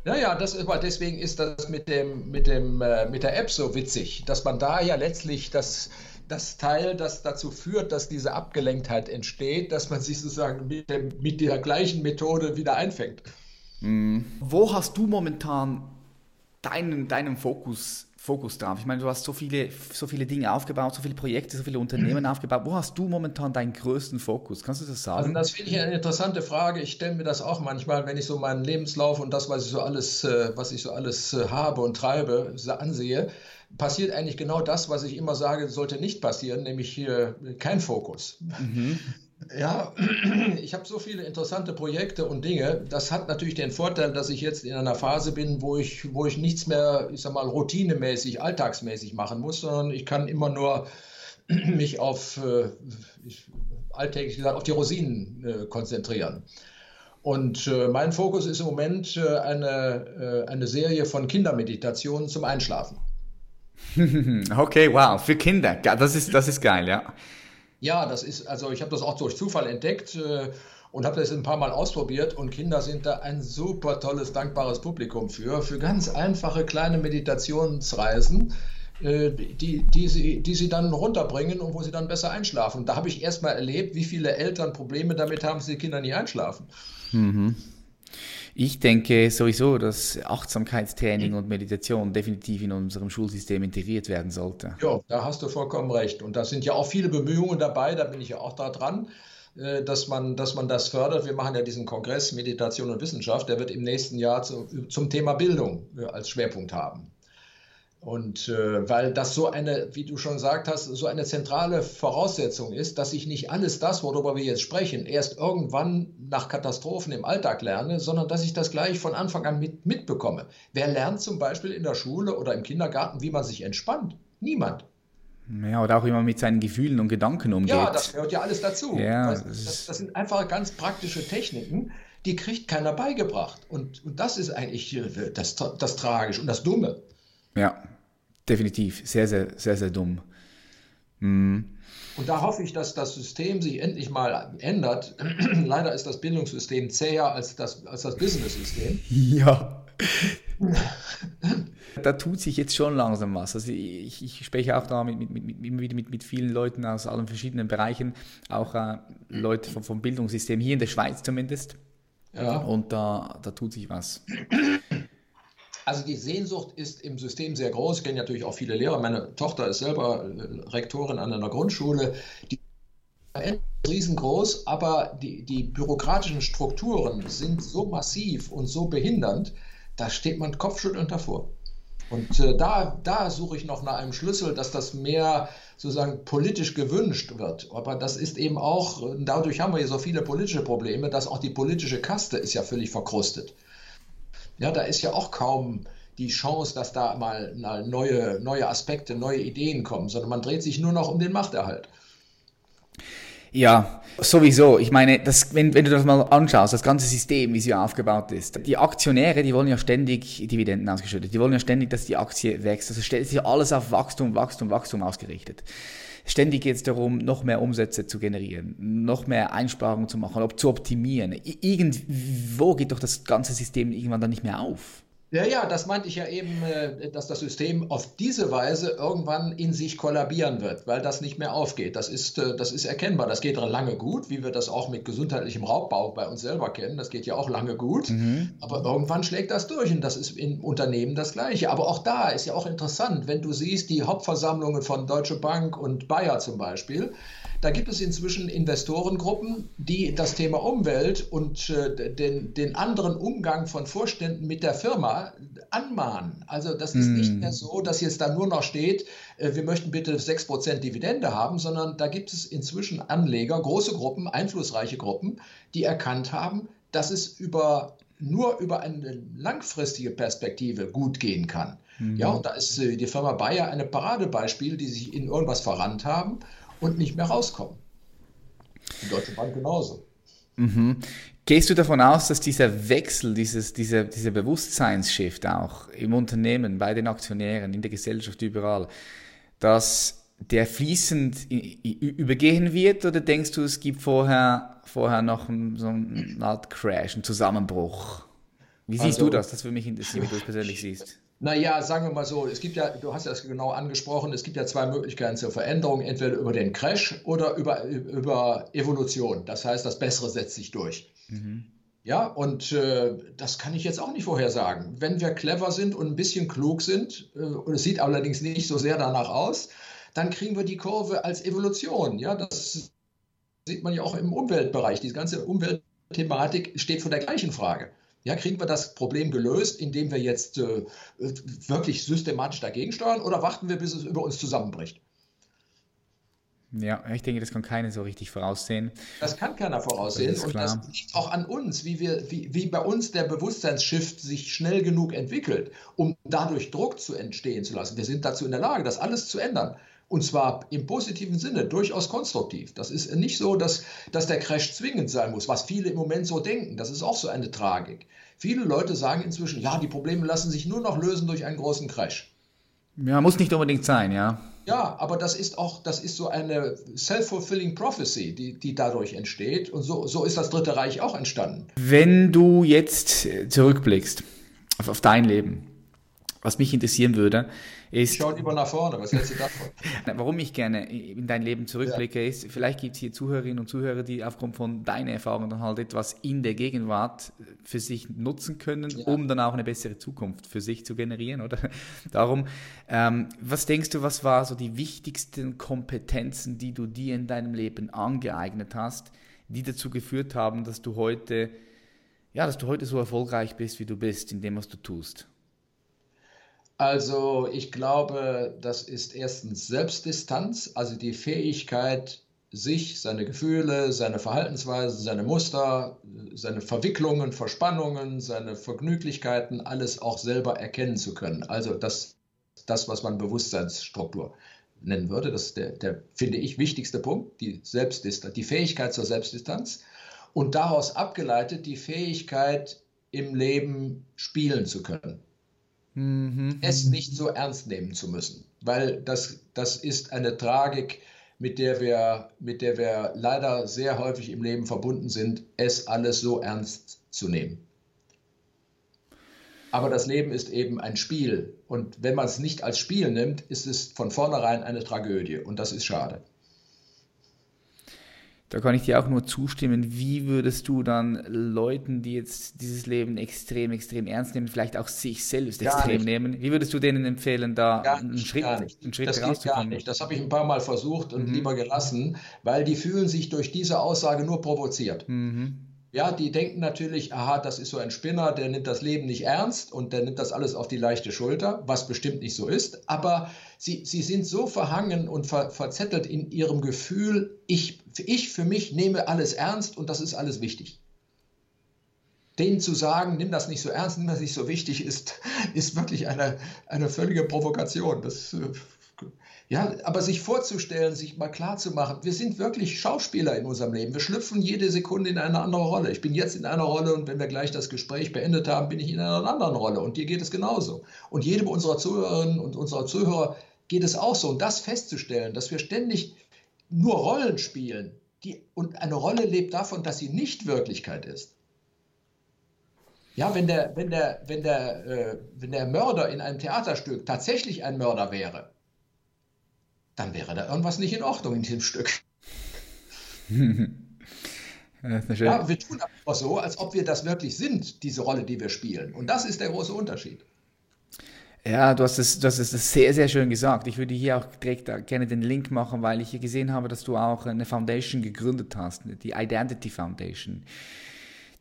Naja, das, deswegen ist das mit, dem, mit, dem, äh, mit der App so witzig, dass man da ja letztlich das, das Teil, das dazu führt, dass diese Abgelenktheit entsteht, dass man sich sozusagen mit, dem, mit der gleichen Methode wieder einfängt.
Mhm. Wo hast du momentan deinen, deinen Fokus Fokus drauf? Ich meine, du hast so viele, so viele Dinge aufgebaut, so viele Projekte, so viele Unternehmen aufgebaut. Wo hast du momentan deinen größten Fokus? Kannst du das sagen?
Also das finde ich eine interessante Frage. Ich stelle mir das auch manchmal, wenn ich so meinen Lebenslauf und das, was ich so alles, äh, was ich so alles äh, habe und treibe, ansehe, passiert eigentlich genau das, was ich immer sage, sollte nicht passieren, nämlich hier kein Fokus. Mhm. Ja, ich habe so viele interessante Projekte und Dinge. Das hat natürlich den Vorteil, dass ich jetzt in einer Phase bin, wo ich, wo ich nichts mehr, ich sag mal, routinemäßig, alltagsmäßig machen muss, sondern ich kann immer nur mich auf, äh, alltäglich gesagt, auf die Rosinen äh, konzentrieren. Und äh, mein Fokus ist im Moment äh, eine, äh, eine Serie von Kindermeditationen zum Einschlafen.
Okay, wow, für Kinder, das ist, das ist geil, ja.
Ja, das ist, also ich habe das auch durch Zufall entdeckt äh, und habe das ein paar Mal ausprobiert und Kinder sind da ein super tolles, dankbares Publikum für, für ganz einfache kleine Meditationsreisen, äh, die, die, sie, die sie dann runterbringen und wo sie dann besser einschlafen. Da habe ich erst mal erlebt, wie viele Eltern Probleme damit haben, dass die Kinder nie einschlafen. Mhm.
Ich denke sowieso, dass Achtsamkeitstraining und Meditation definitiv in unserem Schulsystem integriert werden sollte.
Ja, da hast du vollkommen recht. Und da sind ja auch viele Bemühungen dabei, da bin ich ja auch da dran, äh, dass man, dass man das fördert. Wir machen ja diesen Kongress Meditation und Wissenschaft, der wird im nächsten Jahr zu, zum Thema Bildung äh, als Schwerpunkt haben. Und äh, weil das so eine, wie du schon gesagt hast, so eine zentrale Voraussetzung ist, dass ich nicht alles das, worüber wir jetzt sprechen, erst irgendwann nach Katastrophen im Alltag lerne, sondern dass ich das gleich von Anfang an mit, mitbekomme. Wer lernt zum Beispiel in der Schule oder im Kindergarten, wie man sich entspannt? Niemand.
Ja, oder auch man mit seinen Gefühlen und Gedanken umgeht. Ja,
das gehört ja alles dazu. Ja, das, das, das sind einfach ganz praktische Techniken, die kriegt keiner beigebracht. Und, und das ist eigentlich äh, das, das Tragische und das Dumme.
Ja, definitiv. Sehr, sehr, sehr, sehr dumm.
Mhm. Und da hoffe ich, dass das System sich endlich mal ändert. Leider ist das Bildungssystem zäher als das, als das Business-System.
Ja. da tut sich jetzt schon langsam was. Also ich, ich spreche auch da mit, mit, mit, mit, mit, mit vielen Leuten aus allen verschiedenen Bereichen, auch äh, Leute vom, vom Bildungssystem, hier in der Schweiz zumindest. Ja. Und da, da tut sich was.
Also die Sehnsucht ist im System sehr groß. Ich kenne natürlich auch viele Lehrer. Meine Tochter ist selber äh, Rektorin an einer Grundschule. Die ist riesengroß, aber die, die bürokratischen Strukturen sind so massiv und so behindernd, da steht man kopfschüttelnd davor. Und äh, da, da suche ich noch nach einem Schlüssel, dass das mehr sozusagen politisch gewünscht wird. Aber das ist eben auch, dadurch haben wir hier so viele politische Probleme, dass auch die politische Kaste ist ja völlig verkrustet. Ja, da ist ja auch kaum die Chance, dass da mal neue, neue Aspekte, neue Ideen kommen, sondern man dreht sich nur noch um den Machterhalt.
Ja, sowieso. Ich meine, das, wenn, wenn du das mal anschaust, das ganze System, wie es ja aufgebaut ist. Die Aktionäre, die wollen ja ständig Dividenden ausgeschüttet. Die wollen ja ständig, dass die Aktie wächst. Also ist ja alles auf Wachstum, Wachstum, Wachstum ausgerichtet. Ständig geht es darum, noch mehr Umsätze zu generieren, noch mehr Einsparungen zu machen, zu optimieren. Irgendwo geht doch das ganze System irgendwann dann nicht mehr auf.
Ja, ja, das meinte ich ja eben, äh, dass das System auf diese Weise irgendwann in sich kollabieren wird, weil das nicht mehr aufgeht. Das ist, äh, das ist erkennbar. Das geht lange gut, wie wir das auch mit gesundheitlichem Raubbau bei uns selber kennen. Das geht ja auch lange gut. Mhm. Aber irgendwann schlägt das durch und das ist im Unternehmen das Gleiche. Aber auch da ist ja auch interessant, wenn du siehst, die Hauptversammlungen von Deutsche Bank und Bayer zum Beispiel, da gibt es inzwischen Investorengruppen, die das Thema Umwelt und äh, den, den anderen Umgang von Vorständen mit der Firma anmahnen. Also das ist mm. nicht hm. mehr so, dass jetzt da nur noch steht, äh, wir möchten bitte 6% Dividende haben, sondern da gibt es inzwischen Anleger, große Gruppen, einflussreiche Gruppen, die erkannt haben, dass es über nur über eine langfristige Perspektive gut gehen kann. Mhm. Ja, und da ist äh, die Firma Bayer ein Paradebeispiel, die sich in irgendwas verrannt haben und nicht mehr rauskommen. Die Deutsche Bank genauso.
Mhm. Gehst du davon aus, dass dieser Wechsel, dieses, dieser, dieser Bewusstseinsshift auch im Unternehmen, bei den Aktionären, in der Gesellschaft, überall, dass der fließend übergehen wird oder denkst du, es gibt vorher, vorher noch so eine Art Crash, einen Zusammenbruch? Wie siehst also, du das? Das würde mich interessieren, wie du es persönlich siehst.
Naja, sagen wir mal so, es gibt ja, du hast das genau angesprochen, es gibt ja zwei Möglichkeiten zur Veränderung, entweder über den Crash oder über, über Evolution. Das heißt, das Bessere setzt sich durch. Mhm. Ja, und äh, das kann ich jetzt auch nicht vorhersagen. Wenn wir clever sind und ein bisschen klug sind, äh, und es sieht allerdings nicht so sehr danach aus, dann kriegen wir die Kurve als Evolution. Ja, das sieht man ja auch im Umweltbereich. Die ganze Umweltthematik steht vor der gleichen Frage. Ja, kriegen wir das Problem gelöst, indem wir jetzt äh, wirklich systematisch dagegen steuern oder warten wir, bis es über uns zusammenbricht?
Ja, ich denke, das kann keiner so richtig voraussehen.
Das kann keiner voraussehen. Das und das liegt auch an uns, wie, wir, wie, wie bei uns der Bewusstseinsshift sich schnell genug entwickelt, um dadurch Druck zu entstehen zu lassen. Wir sind dazu in der Lage, das alles zu ändern. Und zwar im positiven Sinne, durchaus konstruktiv. Das ist nicht so, dass, dass der Crash zwingend sein muss, was viele im Moment so denken. Das ist auch so eine Tragik. Viele Leute sagen inzwischen, ja, die Probleme lassen sich nur noch lösen durch einen großen Crash.
Ja, muss nicht unbedingt sein, ja.
Ja, aber das ist auch, das ist so eine self-fulfilling prophecy, die, die dadurch entsteht. Und so, so ist das Dritte Reich auch entstanden.
Wenn du jetzt zurückblickst auf, auf dein Leben, was mich interessieren würde, ist.
Schau lieber nach vorne, was hältst du davon?
Warum ich gerne in dein Leben zurückblicke, ja. ist, vielleicht gibt es hier Zuhörerinnen und Zuhörer, die aufgrund von deiner Erfahrung dann halt etwas in der Gegenwart für sich nutzen können, ja. um dann auch eine bessere Zukunft für sich zu generieren, oder? Darum, ähm, was denkst du, was war so die wichtigsten Kompetenzen, die du dir in deinem Leben angeeignet hast, die dazu geführt haben, dass du heute, ja, dass du heute so erfolgreich bist, wie du bist, in dem, was du tust?
Also ich glaube, das ist erstens Selbstdistanz, also die Fähigkeit, sich, seine Gefühle, seine Verhaltensweisen, seine Muster, seine Verwicklungen, Verspannungen, seine Vergnüglichkeiten, alles auch selber erkennen zu können. Also das, das was man Bewusstseinsstruktur nennen würde, das ist der, der finde ich, wichtigste Punkt, die Selbstdistanz, die Fähigkeit zur Selbstdistanz und daraus abgeleitet die Fähigkeit, im Leben spielen zu können mhm. es nicht so ernst nehmen zu müssen. Weil das, das ist eine Tragik, mit der, wir, mit der wir leider sehr häufig im Leben verbunden sind, es alles so ernst zu nehmen. Aber das Leben ist eben ein Spiel. Und wenn man es nicht als Spiel nimmt, ist es von vornherein eine Tragödie. Und das ist schade.
Da kann ich dir auch nur zustimmen. Wie würdest du dann Leuten, die jetzt dieses Leben extrem, extrem ernst nehmen, vielleicht auch sich selbst gar extrem nicht. nehmen, wie würdest du denen empfehlen, da
gar einen Schritt, einen Schritt das? Geht gar nicht. Das habe ich ein paar Mal versucht und mhm. lieber gelassen, weil die fühlen sich durch diese Aussage nur provoziert. Mhm. Ja, die denken natürlich, aha, das ist so ein Spinner, der nimmt das Leben nicht ernst und der nimmt das alles auf die leichte Schulter, was bestimmt nicht so ist. Aber sie, sie sind so verhangen und ver, verzettelt in ihrem Gefühl, ich, ich für mich nehme alles ernst und das ist alles wichtig. Denen zu sagen, nimm das nicht so ernst, nimm das nicht so wichtig, ist, ist wirklich eine, eine völlige Provokation. Das äh, ja, aber sich vorzustellen, sich mal klar zu machen, wir sind wirklich Schauspieler in unserem Leben. Wir schlüpfen jede Sekunde in eine andere Rolle. Ich bin jetzt in einer Rolle und wenn wir gleich das Gespräch beendet haben, bin ich in einer anderen Rolle. Und dir geht es genauso. Und jedem unserer Zuhörerinnen und unserer Zuhörer geht es auch so. Und das festzustellen, dass wir ständig nur Rollen spielen die, und eine Rolle lebt davon, dass sie nicht Wirklichkeit ist. Ja, wenn der, wenn der, wenn der, äh, wenn der Mörder in einem Theaterstück tatsächlich ein Mörder wäre, dann wäre da irgendwas nicht in Ordnung in diesem Stück. ja, wir tun aber so, als ob wir das wirklich sind, diese Rolle, die wir spielen. Und das ist der große Unterschied.
Ja, du hast es, du hast es sehr, sehr schön gesagt. Ich würde hier auch direkt gerne den Link machen, weil ich hier gesehen habe, dass du auch eine Foundation gegründet hast, die Identity Foundation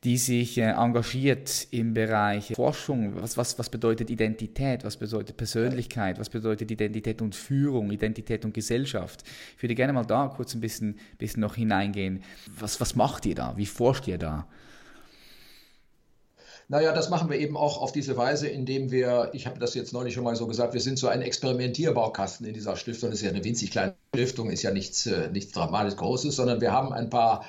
die sich äh, engagiert im Bereich Forschung. Was, was, was bedeutet Identität? Was bedeutet Persönlichkeit? Was bedeutet Identität und Führung? Identität und Gesellschaft? Ich würde gerne mal da kurz ein bisschen, bisschen noch hineingehen. Was, was macht ihr da? Wie forscht ihr da?
Naja, das machen wir eben auch auf diese Weise, indem wir, ich habe das jetzt neulich schon mal so gesagt, wir sind so ein Experimentierbaukasten in dieser Stiftung. Das ist ja eine winzig kleine Stiftung, ist ja nichts, äh, nichts dramatisch Großes, sondern wir haben ein paar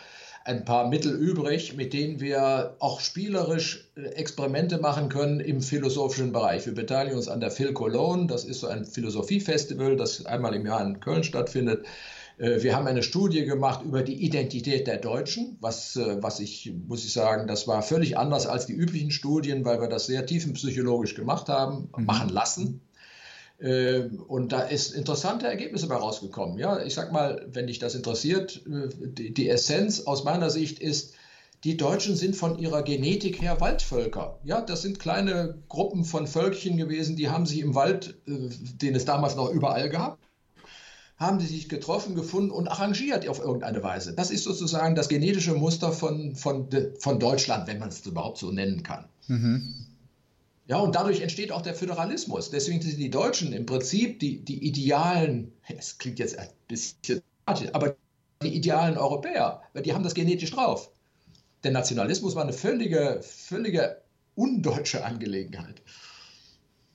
ein paar Mittel übrig, mit denen wir auch spielerisch äh, Experimente machen können im philosophischen Bereich. Wir beteiligen uns an der Phil Cologne, das ist so ein Philosophiefestival, das einmal im Jahr in Köln stattfindet. Äh, wir haben eine Studie gemacht über die Identität der Deutschen, was, äh, was ich, muss ich sagen, das war völlig anders als die üblichen Studien, weil wir das sehr tiefenpsychologisch gemacht haben, mhm. machen lassen. Ähm, und da ist interessante Ergebnisse bei rausgekommen. Ja, ich sag mal, wenn dich das interessiert, äh, die, Essenz aus meiner Sicht ist, die Deutschen sind von ihrer Genetik her Waldvölker. Ja, das sind kleine Gruppen von Völkchen gewesen, die haben sich im Wald, äh, den es damals noch überall gab, haben sie sich getroffen, gefunden und arrangiert auf irgendeine Weise. Das ist sozusagen das genetische Muster von, von, von Deutschland, wenn man es überhaupt so nennen kann. Mhm. Ja, und dadurch entsteht auch der Föderalismus. Deswegen sind die Deutschen im Prinzip die, die idealen, es klingt jetzt ein bisschen, aber die idealen Europäer, die haben das genetisch drauf. Der Nationalismus war eine völlige, völlige undeutsche Angelegenheit.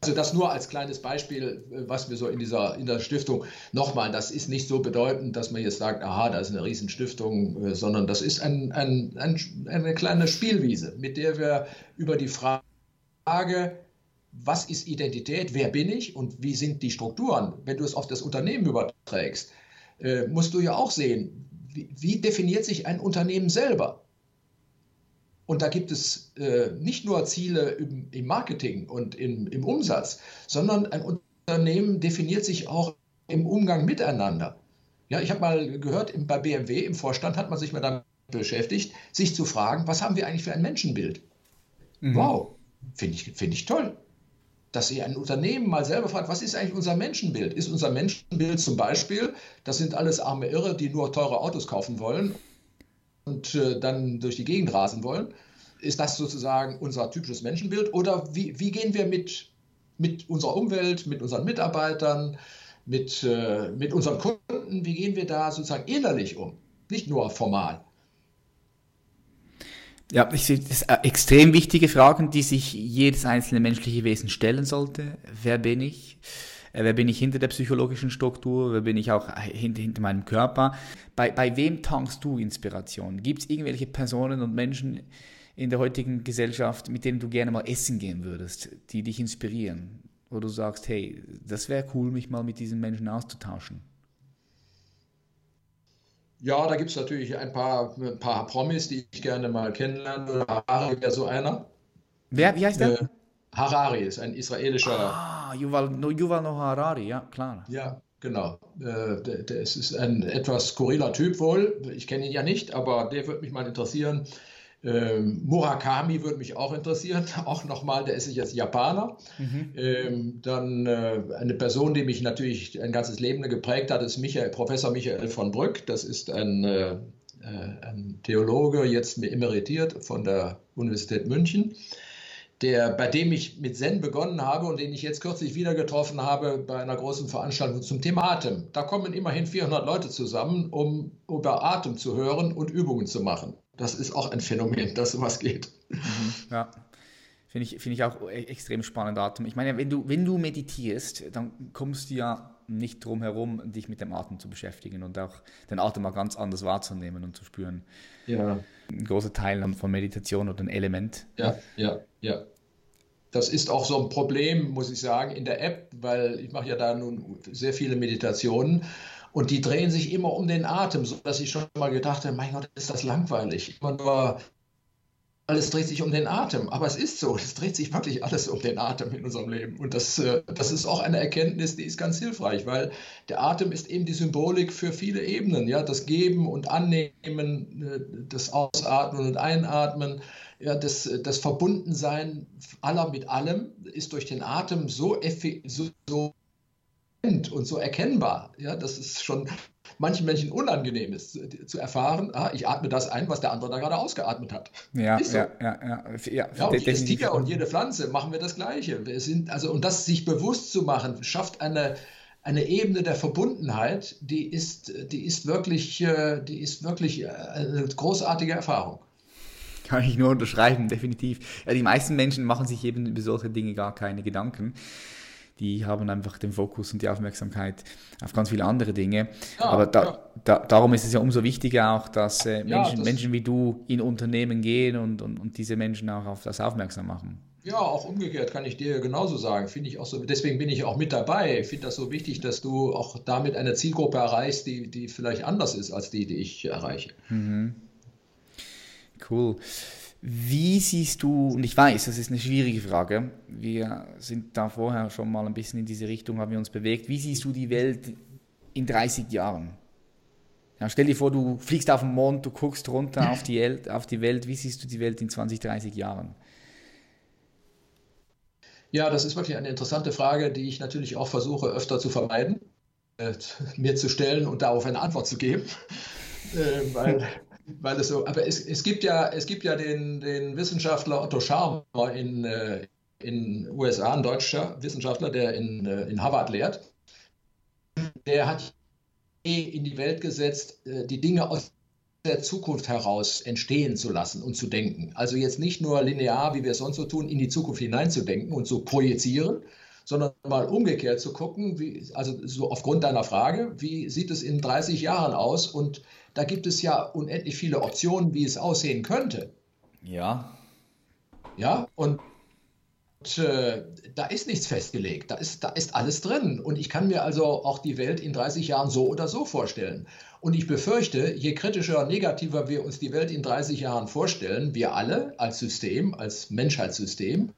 Also das nur als kleines Beispiel, was wir so in dieser in der Stiftung, nochmal, das ist nicht so bedeutend, dass man jetzt sagt, aha, da ist eine Riesenstiftung, äh, sondern das ist ein, ein, ein, eine kleine Spielwiese, mit der wir über die Frage, was ist Identität, wer bin ich und wie sind die Strukturen, wenn du es auf das Unternehmen überträgst, äh, musst du ja auch sehen, wie, wie definiert sich ein Unternehmen selber? Und da gibt es äh, nicht nur Ziele im, im Marketing und im, im, Umsatz, sondern ein Unternehmen definiert sich auch im Umgang miteinander. Ja, ich habe mal gehört, bei BMW im Vorstand hat man sich mal damit beschäftigt, sich zu fragen, was haben wir eigentlich für ein Menschenbild? Mhm. Wow, finde ich, find ich toll. Dass ihr ein Unternehmen mal selber fragt, was ist eigentlich unser Menschenbild? Ist unser Menschenbild zum Beispiel, das sind alles arme Irre, die nur teure Autos kaufen wollen und äh, dann durch die Gegend rasen wollen. Ist das sozusagen unser typisches Menschenbild? Oder wie, wie gehen wir mit, mit unserer Umwelt, mit unseren Mitarbeitern, mit, äh, mit unseren Kunden, wie gehen wir da sozusagen innerlich um? Nicht nur formal.
Ja, ich sehe das äh, extrem wichtige Fragen, die sich jedes einzelne menschliche Wesen stellen sollte. Wer bin ich? Äh, wer bin ich hinter der psychologischen Struktur, wer bin ich auch hinter, hinter meinem Körper. Bei, bei wem tankst du Inspiration? Gibt es irgendwelche Personen und Menschen in der heutigen Gesellschaft, mit denen du gerne mal essen gehen würdest, die dich inspirieren? Wo du sagst, hey, das wäre cool, mich mal mit diesen Menschen auszutauschen.
Ja, da gibt es natürlich ein paar, ein paar Promis, die ich gerne mal kennenlerne. Harari wäre so einer.
Wer, wie heißt der? Äh,
Harari ist ein israelischer.
Ah, Yuval, Yuval Noah Harari, ja, klar.
Ja, genau. Äh, der, der, es ist ein etwas skurriler Typ wohl. Ich kenne ihn ja nicht, aber der würde mich mal interessieren. Ähm, Murakami würde mich auch interessieren, auch nochmal, der ist jetzt Japaner. Mhm. Ähm, dann äh, eine Person, die mich natürlich ein ganzes Leben geprägt hat, ist Michael, Professor Michael von Brück. Das ist ein, äh, äh ein Theologe, jetzt emeritiert von der Universität München der, bei dem ich mit Zen begonnen habe und den ich jetzt kürzlich wieder getroffen habe bei einer großen Veranstaltung zum Thema Atem. Da kommen immerhin 400 Leute zusammen, um über Atem zu hören und Übungen zu machen. Das ist auch ein Phänomen, dass sowas geht. Mhm,
ja. Finde ich, find ich auch e-, extrem spannend, Atem. Ich meine, wenn du, wenn du meditierst, dann kommst du ja nicht drum herum, dich mit dem Atem zu beschäftigen und auch den Atem mal ganz anders wahrzunehmen und zu spüren. Ja. Ein großer Teil von Meditation oder ein Element.
Ja, ja, ja. Das ist auch so ein Problem, muss ich sagen, in der App, weil ich mache ja da nun sehr viele Meditationen und die drehen sich immer um den Atem, sodass ich schon mal gedacht habe, mein Gott, ist das langweilig. Immer nur, alles dreht sich um den Atem. Aber es ist so, es dreht sich wirklich alles um den Atem in unserem Leben. Und das, äh, das ist auch eine Erkenntnis, die ist ganz hilfreich, weil der Atem ist eben die Symbolik für viele Ebenen. Ja? Das Geben und Annehmen, äh, das Ausatmen und Einatmen ja, das, das Verbundensein aller mit allem ist durch den Atem so, so, so und so erkennbar, ja, dass es schon manchen Menschen unangenehm ist zu erfahren, ah, ich atme das ein, was der andere da gerade ausgeatmet hat.
Ja, so. ja, ja, ja,
ja. ja und jedes Tiger und jede Pflanze machen wir das Gleiche. Wir sind, also, und das sich bewusst zu machen, schafft eine, eine Ebene der Verbundenheit, die ist, die ist wirklich, äh, die ist wirklich äh, eine großartige Erfahrung.
Kann ich nur unterschreiben, definitiv. Ja, die meisten Menschen machen sich eben über solche Dinge gar keine Gedanken. Die haben einfach den Fokus und die Aufmerksamkeit auf ganz viele andere Dinge. Ja, Aber da, ja. da, darum ist es ja umso wichtiger auch, dass äh, Menschen, das Menschen wie du in Unternehmen gehen und, und, und diese Menschen auch auf das aufmerksam machen.
Ja, auch umgekehrt kann ich dir genauso sagen. Finde ich auch so. Deswegen bin ich auch mit dabei. Ich finde das so wichtig, dass du auch damit eine Zielgruppe erreichst, die, die vielleicht anders ist als die, die ich erreiche. Mhm.
Cool. Wie siehst du, und ich weiß, das ist eine schwierige Frage, wir sind da vorher schon mal ein bisschen in diese Richtung, haben wir uns bewegt, wie siehst du die Welt in 30 Jahren? Ja, stell dir vor, du fliegst auf den Mond, du guckst runter auf die, El auf die Welt. Wie siehst du die Welt in 20, 30 Jahren?
Ja, das ist wirklich eine interessante Frage, die ich natürlich auch versuche öfter zu vermeiden, äh, mir zu stellen und darauf eine Antwort zu geben. Äh, weil, weil es so, aber es, es gibt ja, es gibt ja den, den Wissenschaftler Otto Scharmer in, äh, in USA, ein deutscher Wissenschaftler, der in, äh, in Harvard lehrt. Der hat in die Welt gesetzt, äh, die Dinge aus der Zukunft heraus entstehen zu lassen und zu denken. Also jetzt nicht nur linear, wie wir es sonst so tun, in die Zukunft hineinzudenken und zu projizieren, sondern mal umgekehrt zu gucken, wie, also so aufgrund deiner Frage, wie sieht es in 30 Jahren aus? Und da gibt es ja unendlich viele Optionen, wie es aussehen könnte.
Ja.
Ja, und und, äh, da ist nichts festgelegt, da ist, da ist alles drin. Und ich kann mir also auch die Welt in 30 Jahren so oder so vorstellen. Und ich befürchte, je kritischer und negativer wir uns die Welt in 30 Jahren vorstellen, wir alle als System, als Menschheitssystem,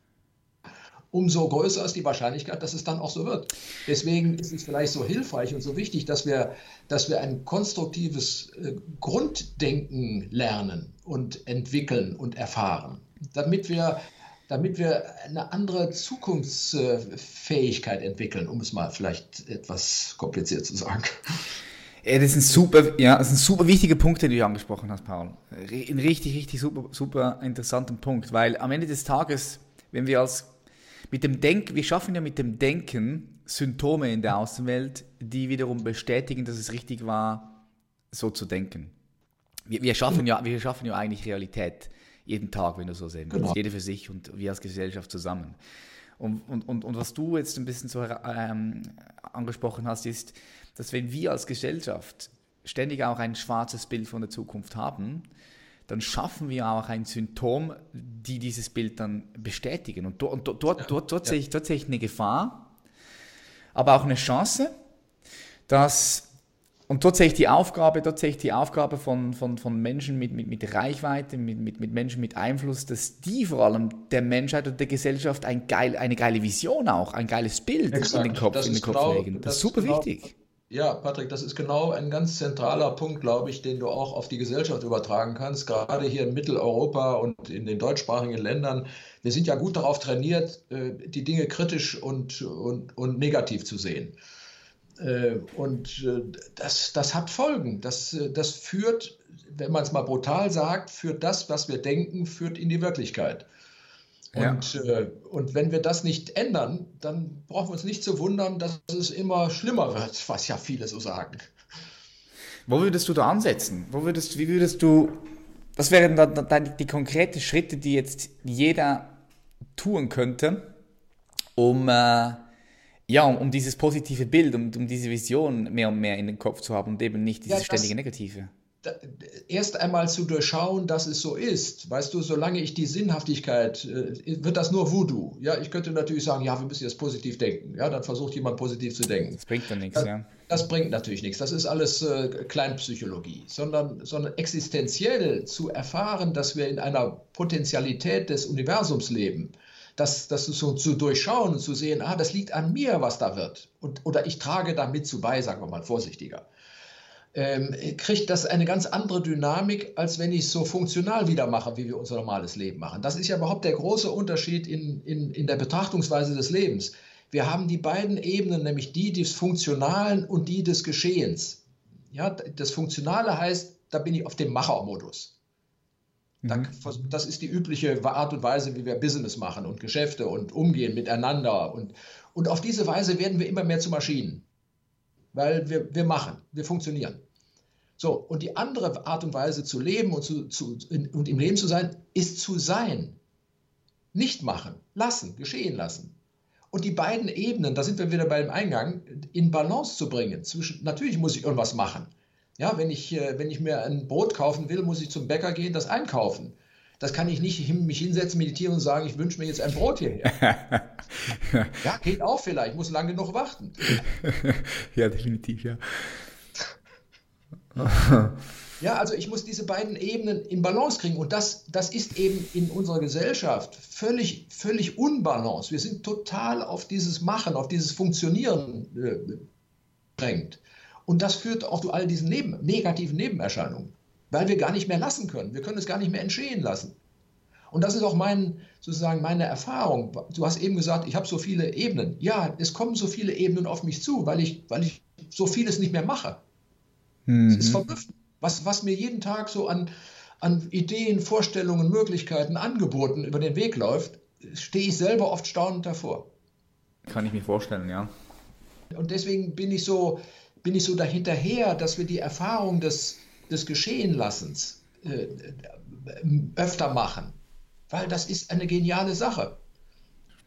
umso größer ist die Wahrscheinlichkeit, dass es dann auch so wird. Deswegen ist es vielleicht so hilfreich und so wichtig, dass wir, dass wir ein konstruktives äh, Grunddenken lernen und entwickeln und erfahren, damit wir damit wir eine andere Zukunftsfähigkeit entwickeln, um es mal vielleicht etwas kompliziert zu sagen.
Das sind super, ja, das sind super wichtige Punkte, die du angesprochen hast, Paul. Ein richtig, richtig super, super interessanten Punkt, weil am Ende des Tages, wenn wir als mit dem Denk, wir schaffen ja mit dem Denken Symptome in der Außenwelt, die wiederum bestätigen, dass es richtig war, so zu denken. Wir, wir schaffen ja, wir schaffen ja eigentlich Realität jeden Tag, wenn du so sehen willst. Genau. Jeder für sich und wir als Gesellschaft zusammen. Und, und, und, und was du jetzt ein bisschen so ähm, angesprochen hast, ist, dass wenn wir als Gesellschaft ständig auch ein schwarzes Bild von der Zukunft haben, dann schaffen wir auch ein Symptom, die dieses Bild dann bestätigen. Und, dort, dort, dort, dort, dort, ja. sehe ich, dort sehe ich eine Gefahr, aber auch eine Chance, dass und dort sehe ich die Aufgabe, dort sehe ich die Aufgabe von, von, von Menschen mit, mit, mit Reichweite, mit, mit, mit Menschen mit Einfluss, dass die vor allem der Menschheit und der Gesellschaft ein geil, eine geile Vision auch, ein geiles Bild Exakt. in den Kopf, in den Kopf genau, legen. Das, das ist super genau, wichtig.
Ja, Patrick, das ist genau ein ganz zentraler Punkt, glaube ich, den du auch auf die Gesellschaft übertragen kannst, gerade hier in Mitteleuropa und in den deutschsprachigen Ländern. Wir sind ja gut darauf trainiert, äh, die Dinge kritisch und, und, und negativ zu sehen. Äh, und äh, das, das hat Folgen. Das, das führt, wenn man es mal brutal sagt, führt das, was wir denken, führt in die Wirklichkeit. Und, ja. und wenn wir das nicht ändern, dann brauchen wir uns nicht zu wundern, dass es immer schlimmer wird, was ja viele so sagen.
Wo würdest du da ansetzen? Wo würdest, wie würdest du, was wären dann die konkreten Schritte, die jetzt jeder tun könnte, um äh, ja, um, um, dieses positive Bild, um, um, diese Vision mehr und mehr in den Kopf zu haben und eben nicht dieses ja, ständige Negative.
Erst einmal zu durchschauen, dass es so ist. Weißt du, solange ich die Sinnhaftigkeit, äh, wird das nur Voodoo. Ja, ich könnte natürlich sagen, ja, wir müssen jetzt positiv denken. Ja, dann versucht jemand positiv zu denken.
Das bringt dann nichts,
das,
ja.
Das bringt natürlich nichts. Das ist alles äh, Kleinpsychologie. Sondern, sondern existenziell zu erfahren, dass wir in einer Potentialität des Universums leben das, das so zu durchschauen und zu sehen, ah, das liegt an mir, was da wird. Und, oder ich trage da mit zu bei, sagen wir mal vorsichtiger. Ähm, kriegt das eine ganz andere Dynamik, als wenn ich es so funktional wieder mache, wie wir unser normales Leben machen. Das ist ja überhaupt der große Unterschied in, in, in der Betrachtungsweise des Lebens. Wir haben die beiden Ebenen, nämlich die des Funktionalen und die des Geschehens. Ja, das Funktionale heißt, da bin ich auf dem Machermodus. Mhm. Das ist die übliche Art und Weise, wie wir Business machen und Geschäfte und umgehen miteinander. Und, und auf diese Weise werden wir immer mehr zu Maschinen, weil wir, wir machen, wir funktionieren. So, und die andere Art und Weise zu leben und, zu, zu, in, und im Leben zu sein, ist zu sein. Nicht machen, lassen, geschehen lassen. Und die beiden Ebenen, da sind wir wieder beim Eingang, in Balance zu bringen. Zwischen, natürlich muss ich irgendwas machen. Ja, wenn ich, äh, wenn ich mir ein Brot kaufen will, muss ich zum Bäcker gehen, das einkaufen. Das kann ich nicht mich hinsetzen, meditieren und sagen, ich wünsche mir jetzt ein Brot hierher. ja, geht auch vielleicht, muss lange genug warten.
ja, definitiv, ja.
Ja, also ich muss diese beiden Ebenen in Balance kriegen und das, das ist eben in unserer Gesellschaft völlig, völlig unbalance. Wir sind total auf dieses Machen, auf dieses Funktionieren äh, beschränkt. Und das führt auch zu all diesen Neben negativen Nebenerscheinungen, weil wir gar nicht mehr lassen können. Wir können es gar nicht mehr entstehen lassen. Und das ist auch mein, sozusagen meine Erfahrung. Du hast eben gesagt, ich habe so viele Ebenen. Ja, es kommen so viele Ebenen auf mich zu, weil ich, weil ich so vieles nicht mehr mache. Mhm. Es ist verblüffend, was, was mir jeden Tag so an, an Ideen, Vorstellungen, Möglichkeiten, Angeboten über den Weg läuft, stehe ich selber oft staunend davor.
Kann ich mir vorstellen, ja.
Und deswegen bin ich so, bin ich so dahinterher, dass wir die Erfahrung des, des Geschehenlassens äh, öfter machen. Weil das ist eine geniale Sache.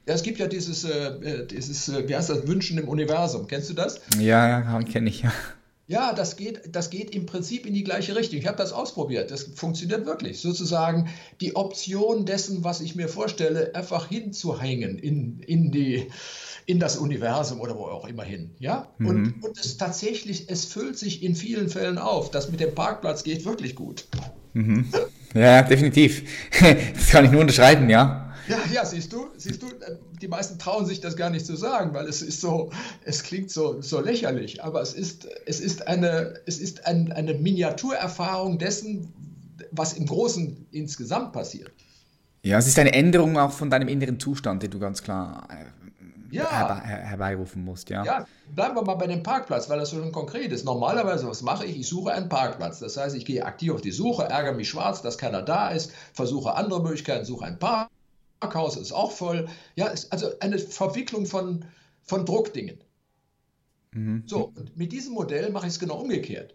Ja, es gibt ja dieses, äh, äh dieses äh, wie heißt das, Wünschen im Universum. Kennst du das?
Ja, ja, kenne ich, ja.
Ja, das geht, das geht im Prinzip in die gleiche Richtung. Ich habe das ausprobiert. Das funktioniert wirklich. Sozusagen die Option dessen, was ich mir vorstelle, einfach hinzuhängen in, in, die, in das Universum oder wo auch immer hin. Ja? Mhm. Und, und es tatsächlich, es füllt sich in vielen Fällen auf. Das mit dem Parkplatz geht wirklich gut.
Mhm. Ja, definitiv. Das kann ich nur unterschreiben, ja.
Ja, ja, siehst du, siehst du, die meisten trauen sich das gar nicht zu sagen, weil es ist so, es klingt so, so lächerlich, aber es ist, es ist eine, es ist ein, eine Miniaturerfahrung dessen, was im Großen insgesamt passiert.
Ja, es ist eine Änderung auch von deinem inneren Zustand, den du ganz klar äh, ja. herbe herbeirufen musst, ja.
Ja, bleiben wir mal bei dem Parkplatz, weil das schon konkret ist. Normalerweise, was mache ich? Ich suche einen Parkplatz. Das heißt, ich gehe aktiv auf die Suche, ärgere mich schwarz, dass keiner da ist, versuche andere Möglichkeiten, suche einen Parkplatz. Parkhaus ist auch voll. Ja, also eine Verwicklung von, von Druckdingen. Mhm. So, und mit diesem Modell mache ich es genau umgekehrt.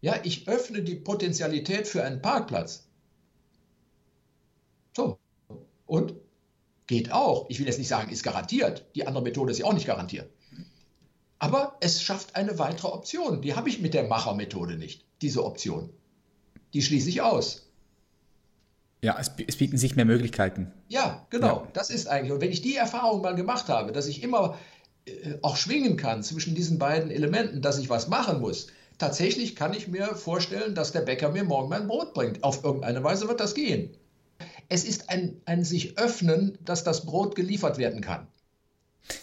Ja, ich öffne die Potenzialität für einen Parkplatz. So, und geht auch. Ich will jetzt nicht sagen, ist garantiert. Die andere Methode ist ja auch nicht garantiert. Aber es schafft eine weitere Option. Die habe ich mit der Machermethode nicht, diese Option. Die schließe ich aus.
Ja, es, es, bieten sich mehr Möglichkeiten.
Ja, genau. Ja. Das ist eigentlich. Und wenn ich die Erfahrung mal gemacht habe, dass ich immer äh, auch schwingen kann zwischen diesen beiden Elementen, dass ich was machen muss, tatsächlich kann ich mir vorstellen, dass der Bäcker mir morgen mein Brot bringt. Auf irgendeine Weise wird das gehen. Es ist ein, ein sich öffnen, dass das Brot geliefert werden kann.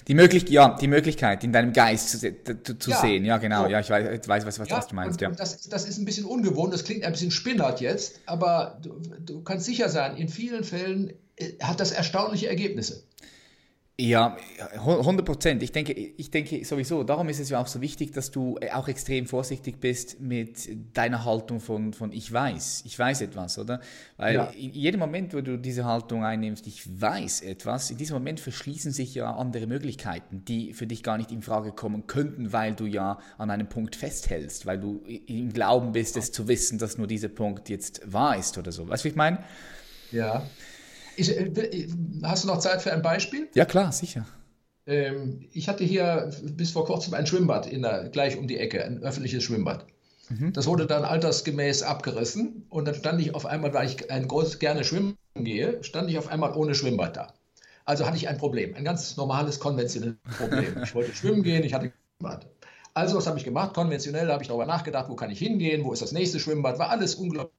Die, möglich ja, die Möglichkeit in deinem Geist zu, zu, zu ja, sehen, ja genau, ja, ich weiß, weiß was, was, ja, was du meinst. Und, ja.
Und das, das ist ein bisschen ungewohnt, das klingt ein bisschen spinnert jetzt, aber du, du kannst sicher sein, in vielen Fällen äh, hat das erstaunliche Ergebnisse.
Ja, 100 Prozent. Ich denke, ich denke sowieso, darum ist es ja auch so wichtig, dass du äh, auch extrem vorsichtig bist mit deiner Haltung von, von ich weiß, ich weiß etwas, oder? Weil ja. in jedem Moment, wo du diese Haltung einnimmst, ich weiß etwas, in diesem Moment verschließen sich ja andere Möglichkeiten, die für dich gar nicht in Frage kommen könnten, weil du ja an einem Punkt festhältst, weil du im Glauben bist, es zu wissen, dass nur dieser Punkt jetzt wahr ist oder so. Weißt du, wie ich meine?
Ja. Ich, äh, hast du noch Zeit für ein Beispiel?
Ja, klar, sicher.
Ähm, ich hatte hier bis vor kurzem ein Schwimmbad in der, gleich um die Ecke, ein öffentliches Schwimmbad. Mhm. Das wurde dann altersgemäß abgerissen und dann stand ich auf einmal, weil ich ein groß gerne schwimmen gehe, stand ich auf einmal ohne Schwimmbad da. Also hatte ich ein Problem, ein ganz normales, konventionelles Problem. Ich wollte schwimmen gehen, ich hatte Schwimmbad. Also, was habe ich gemacht? Konventionell habe ich darüber nachgedacht, wo kann ich hingehen, wo ist das nächste Schwimmbad, war alles unglaublich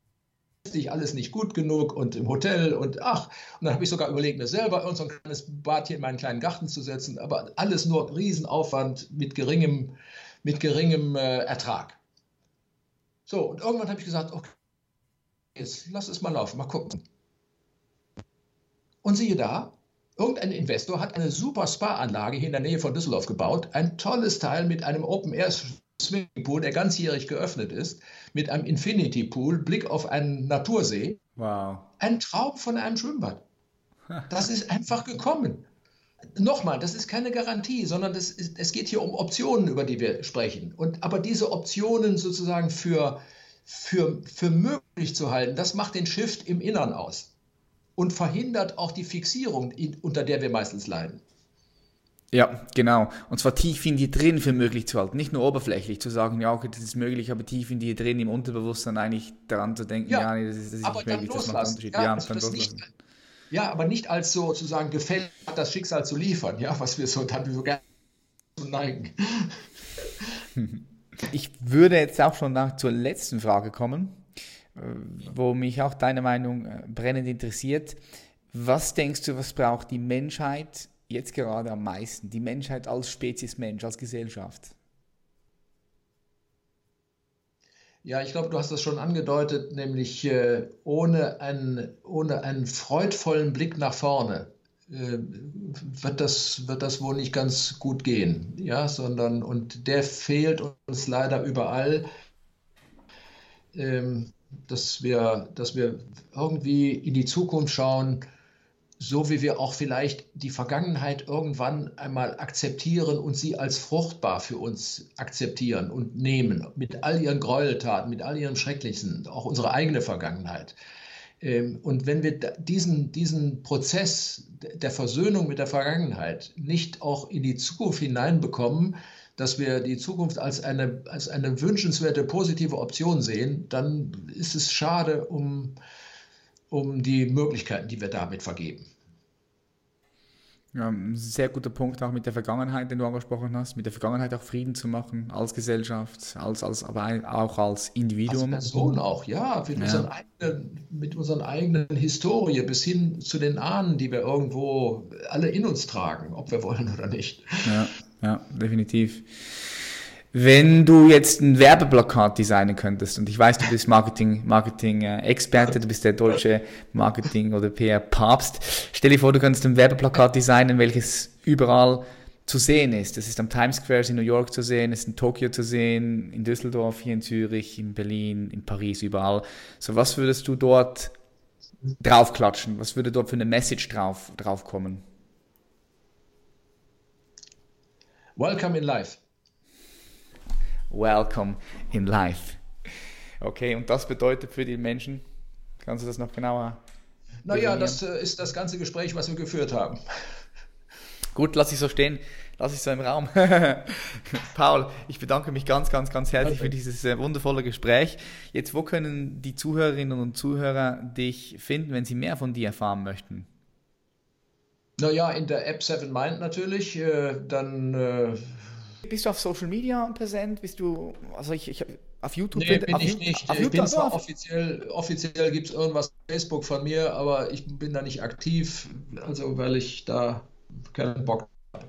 ich alles nicht gut genug und im Hotel und ach, und dann habe ich sogar überlegt, mir selber irgend so ein kleines Bad hier in meinen kleinen Garten zu setzen, aber alles nur Riesenaufwand mit geringem, mit geringem äh, Ertrag. So, und irgendwann habe ich gesagt, okay, jetzt lass es mal laufen, mal gucken. Und siehe da, irgendein Investor hat eine super Spa-Anlage hier in der Nähe von Düsseldorf gebaut, ein tolles Teil mit einem Open-Air Swimmingpool, der ganzjährig geöffnet ist, mit einem Infinity Pool, Blick auf einen Natursee. Wow. Ein Traum von einem Schwimmbad. Das ist einfach gekommen. Nochmal, das ist keine Garantie, sondern ist, es geht hier um Optionen, über die wir sprechen. Und, aber diese Optionen sozusagen für, für, für möglich zu halten, das macht den Shift im Innern aus und verhindert auch die Fixierung, unter der wir meistens leiden.
Ja, genau. Und zwar tief in dir drin für möglich zu halten. Nicht nur oberflächlich zu sagen, ja, okay, das ist möglich, aber tief in dir drin, im Unterbewusstsein eigentlich daran zu denken, ja, ja nee, das ist, das ist
aber nicht möglich, das macht einen Unterschied. Ja, ja, also dann loslassen. Nicht, ja, aber nicht als so sozusagen gefällt das Schicksal zu liefern, ja, was wir so dann so gerne zu neigen.
Ich würde jetzt auch schon nach zur letzten Frage kommen, wo mich auch deine Meinung äh, brennend interessiert. Was denkst du, was braucht die Menschheit jetzt gerade am meisten? Die Menschheit als Spezies Mensch, als Gesellschaft?
Ja, ich glaube, du hast das schon angedeutet, nämlich äh, ohne, einen, ohne einen freudvollen Blick nach vorne äh, wird, das, wird das wohl nicht ganz gut gehen. Ja, sondern, und der fehlt uns leider überall, ähm, dass, wir, dass wir irgendwie in die Zukunft schauen, so wie wir auch vielleicht die Vergangenheit irgendwann einmal akzeptieren und sie als fruchtbar für uns akzeptieren und nehmen, mit all ihren Gräueltaten, mit all ihren Schrecklichen, auch unsere eigene Vergangenheit. Ähm, und wenn wir diesen, diesen Prozess der Versöhnung mit der Vergangenheit nicht auch in die Zukunft hineinbekommen, dass wir die Zukunft als eine, als eine wünschenswerte, positive Option sehen, dann ist es schade um, um die Möglichkeiten, die wir damit vergeben.
Ja, ein sehr guter Punkt auch mit der Vergangenheit, den du angesprochen hast, mit der Vergangenheit auch Frieden zu machen, als Gesellschaft, als, als, aber auch als Individuum.
Als Person auch, ja, mit, ja. Unseren eigenen, mit unseren eigenen Historie bis hin zu den Ahnen, die wir irgendwo alle in uns tragen, ob wir wollen oder nicht.
Ja, ja definitiv. Wenn du jetzt ein Werbeplakat designen könntest, und ich weiß, du bist Marketing, Marketing-Experte, du bist der deutsche Marketing- oder PR-Papst, stell dir vor, du könntest ein Werbeplakat designen, welches überall zu sehen ist. Es ist am Times Square in New York zu sehen, es ist in Tokio zu sehen, in Düsseldorf, hier in Zürich, in Berlin, in Paris, überall. So, was würdest du dort draufklatschen? Was würde dort für eine Message drauf, drauf kommen?
Welcome in life.
Welcome in Life. Okay, und das bedeutet für die Menschen, kannst du das noch genauer?
Naja, das äh, ist das ganze Gespräch, was wir geführt haben.
Gut, lass ich so stehen, lass ich so im Raum. Paul, ich bedanke mich ganz, ganz, ganz herzlich für dieses äh, wundervolle Gespräch. Jetzt, wo können die Zuhörerinnen und Zuhörer dich finden, wenn sie mehr von dir erfahren möchten?
Naja, in der App Seven Mind natürlich. Äh, dann äh,
bist du auf Social Media präsent? Bist du, also ich, ich auf YouTube?
Nee, bin, ich nicht. Auf ich bin zwar offiziell, offiziell gibt es irgendwas auf Facebook von mir, aber ich bin da nicht aktiv, also weil ich da keinen Bock habe.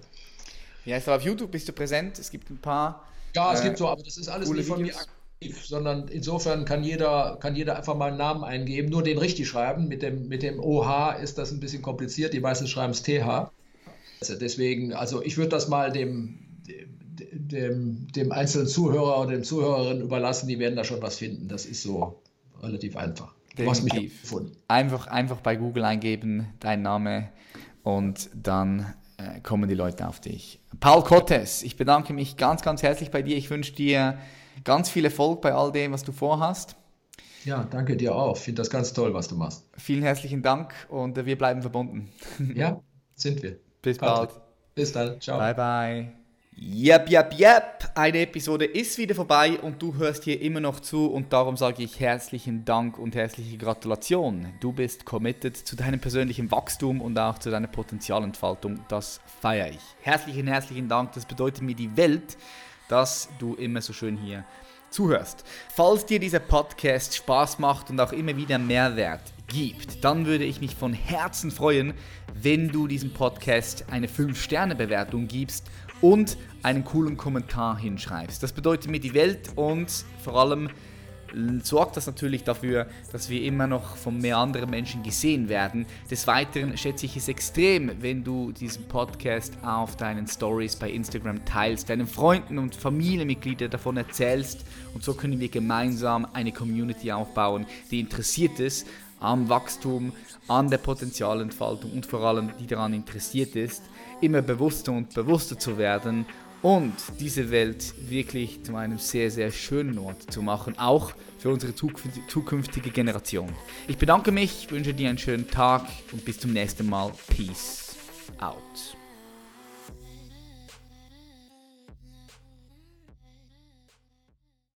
Ja, also auf YouTube bist du präsent, es gibt ein paar.
Ja, es äh, gibt so, aber das ist alles nicht von Videos. mir aktiv, sondern insofern kann jeder, kann jeder einfach mal einen Namen eingeben, nur den richtig schreiben. Mit dem, mit dem OH ist das ein bisschen kompliziert, die meisten schreiben es TH. Deswegen, also ich würde das mal dem, dem, dem einzelnen Zuhörer oder dem Zuhörerin überlassen, die werden da schon was finden. Das ist so relativ einfach.
Du hast mich gefunden. Einfach, einfach bei Google eingeben, dein Name und dann äh, kommen die Leute auf dich. Paul Kottes, ich bedanke mich ganz, ganz herzlich bei dir. Ich wünsche dir ganz viel Erfolg bei all dem, was du vorhast.
Ja, danke dir auch. Ich finde das ganz toll, was du machst.
Vielen herzlichen Dank und äh, wir bleiben verbunden.
Ja, sind wir.
Bis bald.
Bis dann. Ciao.
Bye, bye. Yep, yep, yep. Eine Episode ist wieder vorbei und du hörst hier immer noch zu und darum sage ich herzlichen Dank und herzliche Gratulation. Du bist committed zu deinem persönlichen Wachstum und auch zu deiner Potenzialentfaltung. Das feiere ich. Herzlichen, herzlichen Dank. Das bedeutet mir die Welt, dass du immer so schön hier zuhörst. Falls dir dieser Podcast Spaß macht und auch immer wieder Mehrwert gibt, dann würde ich mich von Herzen freuen, wenn du diesem Podcast eine 5-Sterne-Bewertung gibst und einen coolen Kommentar hinschreibst. Das bedeutet mir die Welt und vor allem sorgt das natürlich dafür, dass wir immer noch von mehr anderen Menschen gesehen werden. Des Weiteren schätze ich es extrem, wenn du diesen Podcast auf deinen Stories bei Instagram teilst, deinen Freunden und Familienmitgliedern davon erzählst und so können wir gemeinsam eine Community aufbauen, die interessiert ist am Wachstum, an der Potenzialentfaltung und vor allem die daran interessiert ist, immer bewusster und bewusster zu werden und diese Welt wirklich zu einem sehr, sehr schönen Ort zu machen, auch für unsere zukünftige Generation. Ich bedanke mich, wünsche dir einen schönen Tag und bis zum nächsten Mal. Peace out.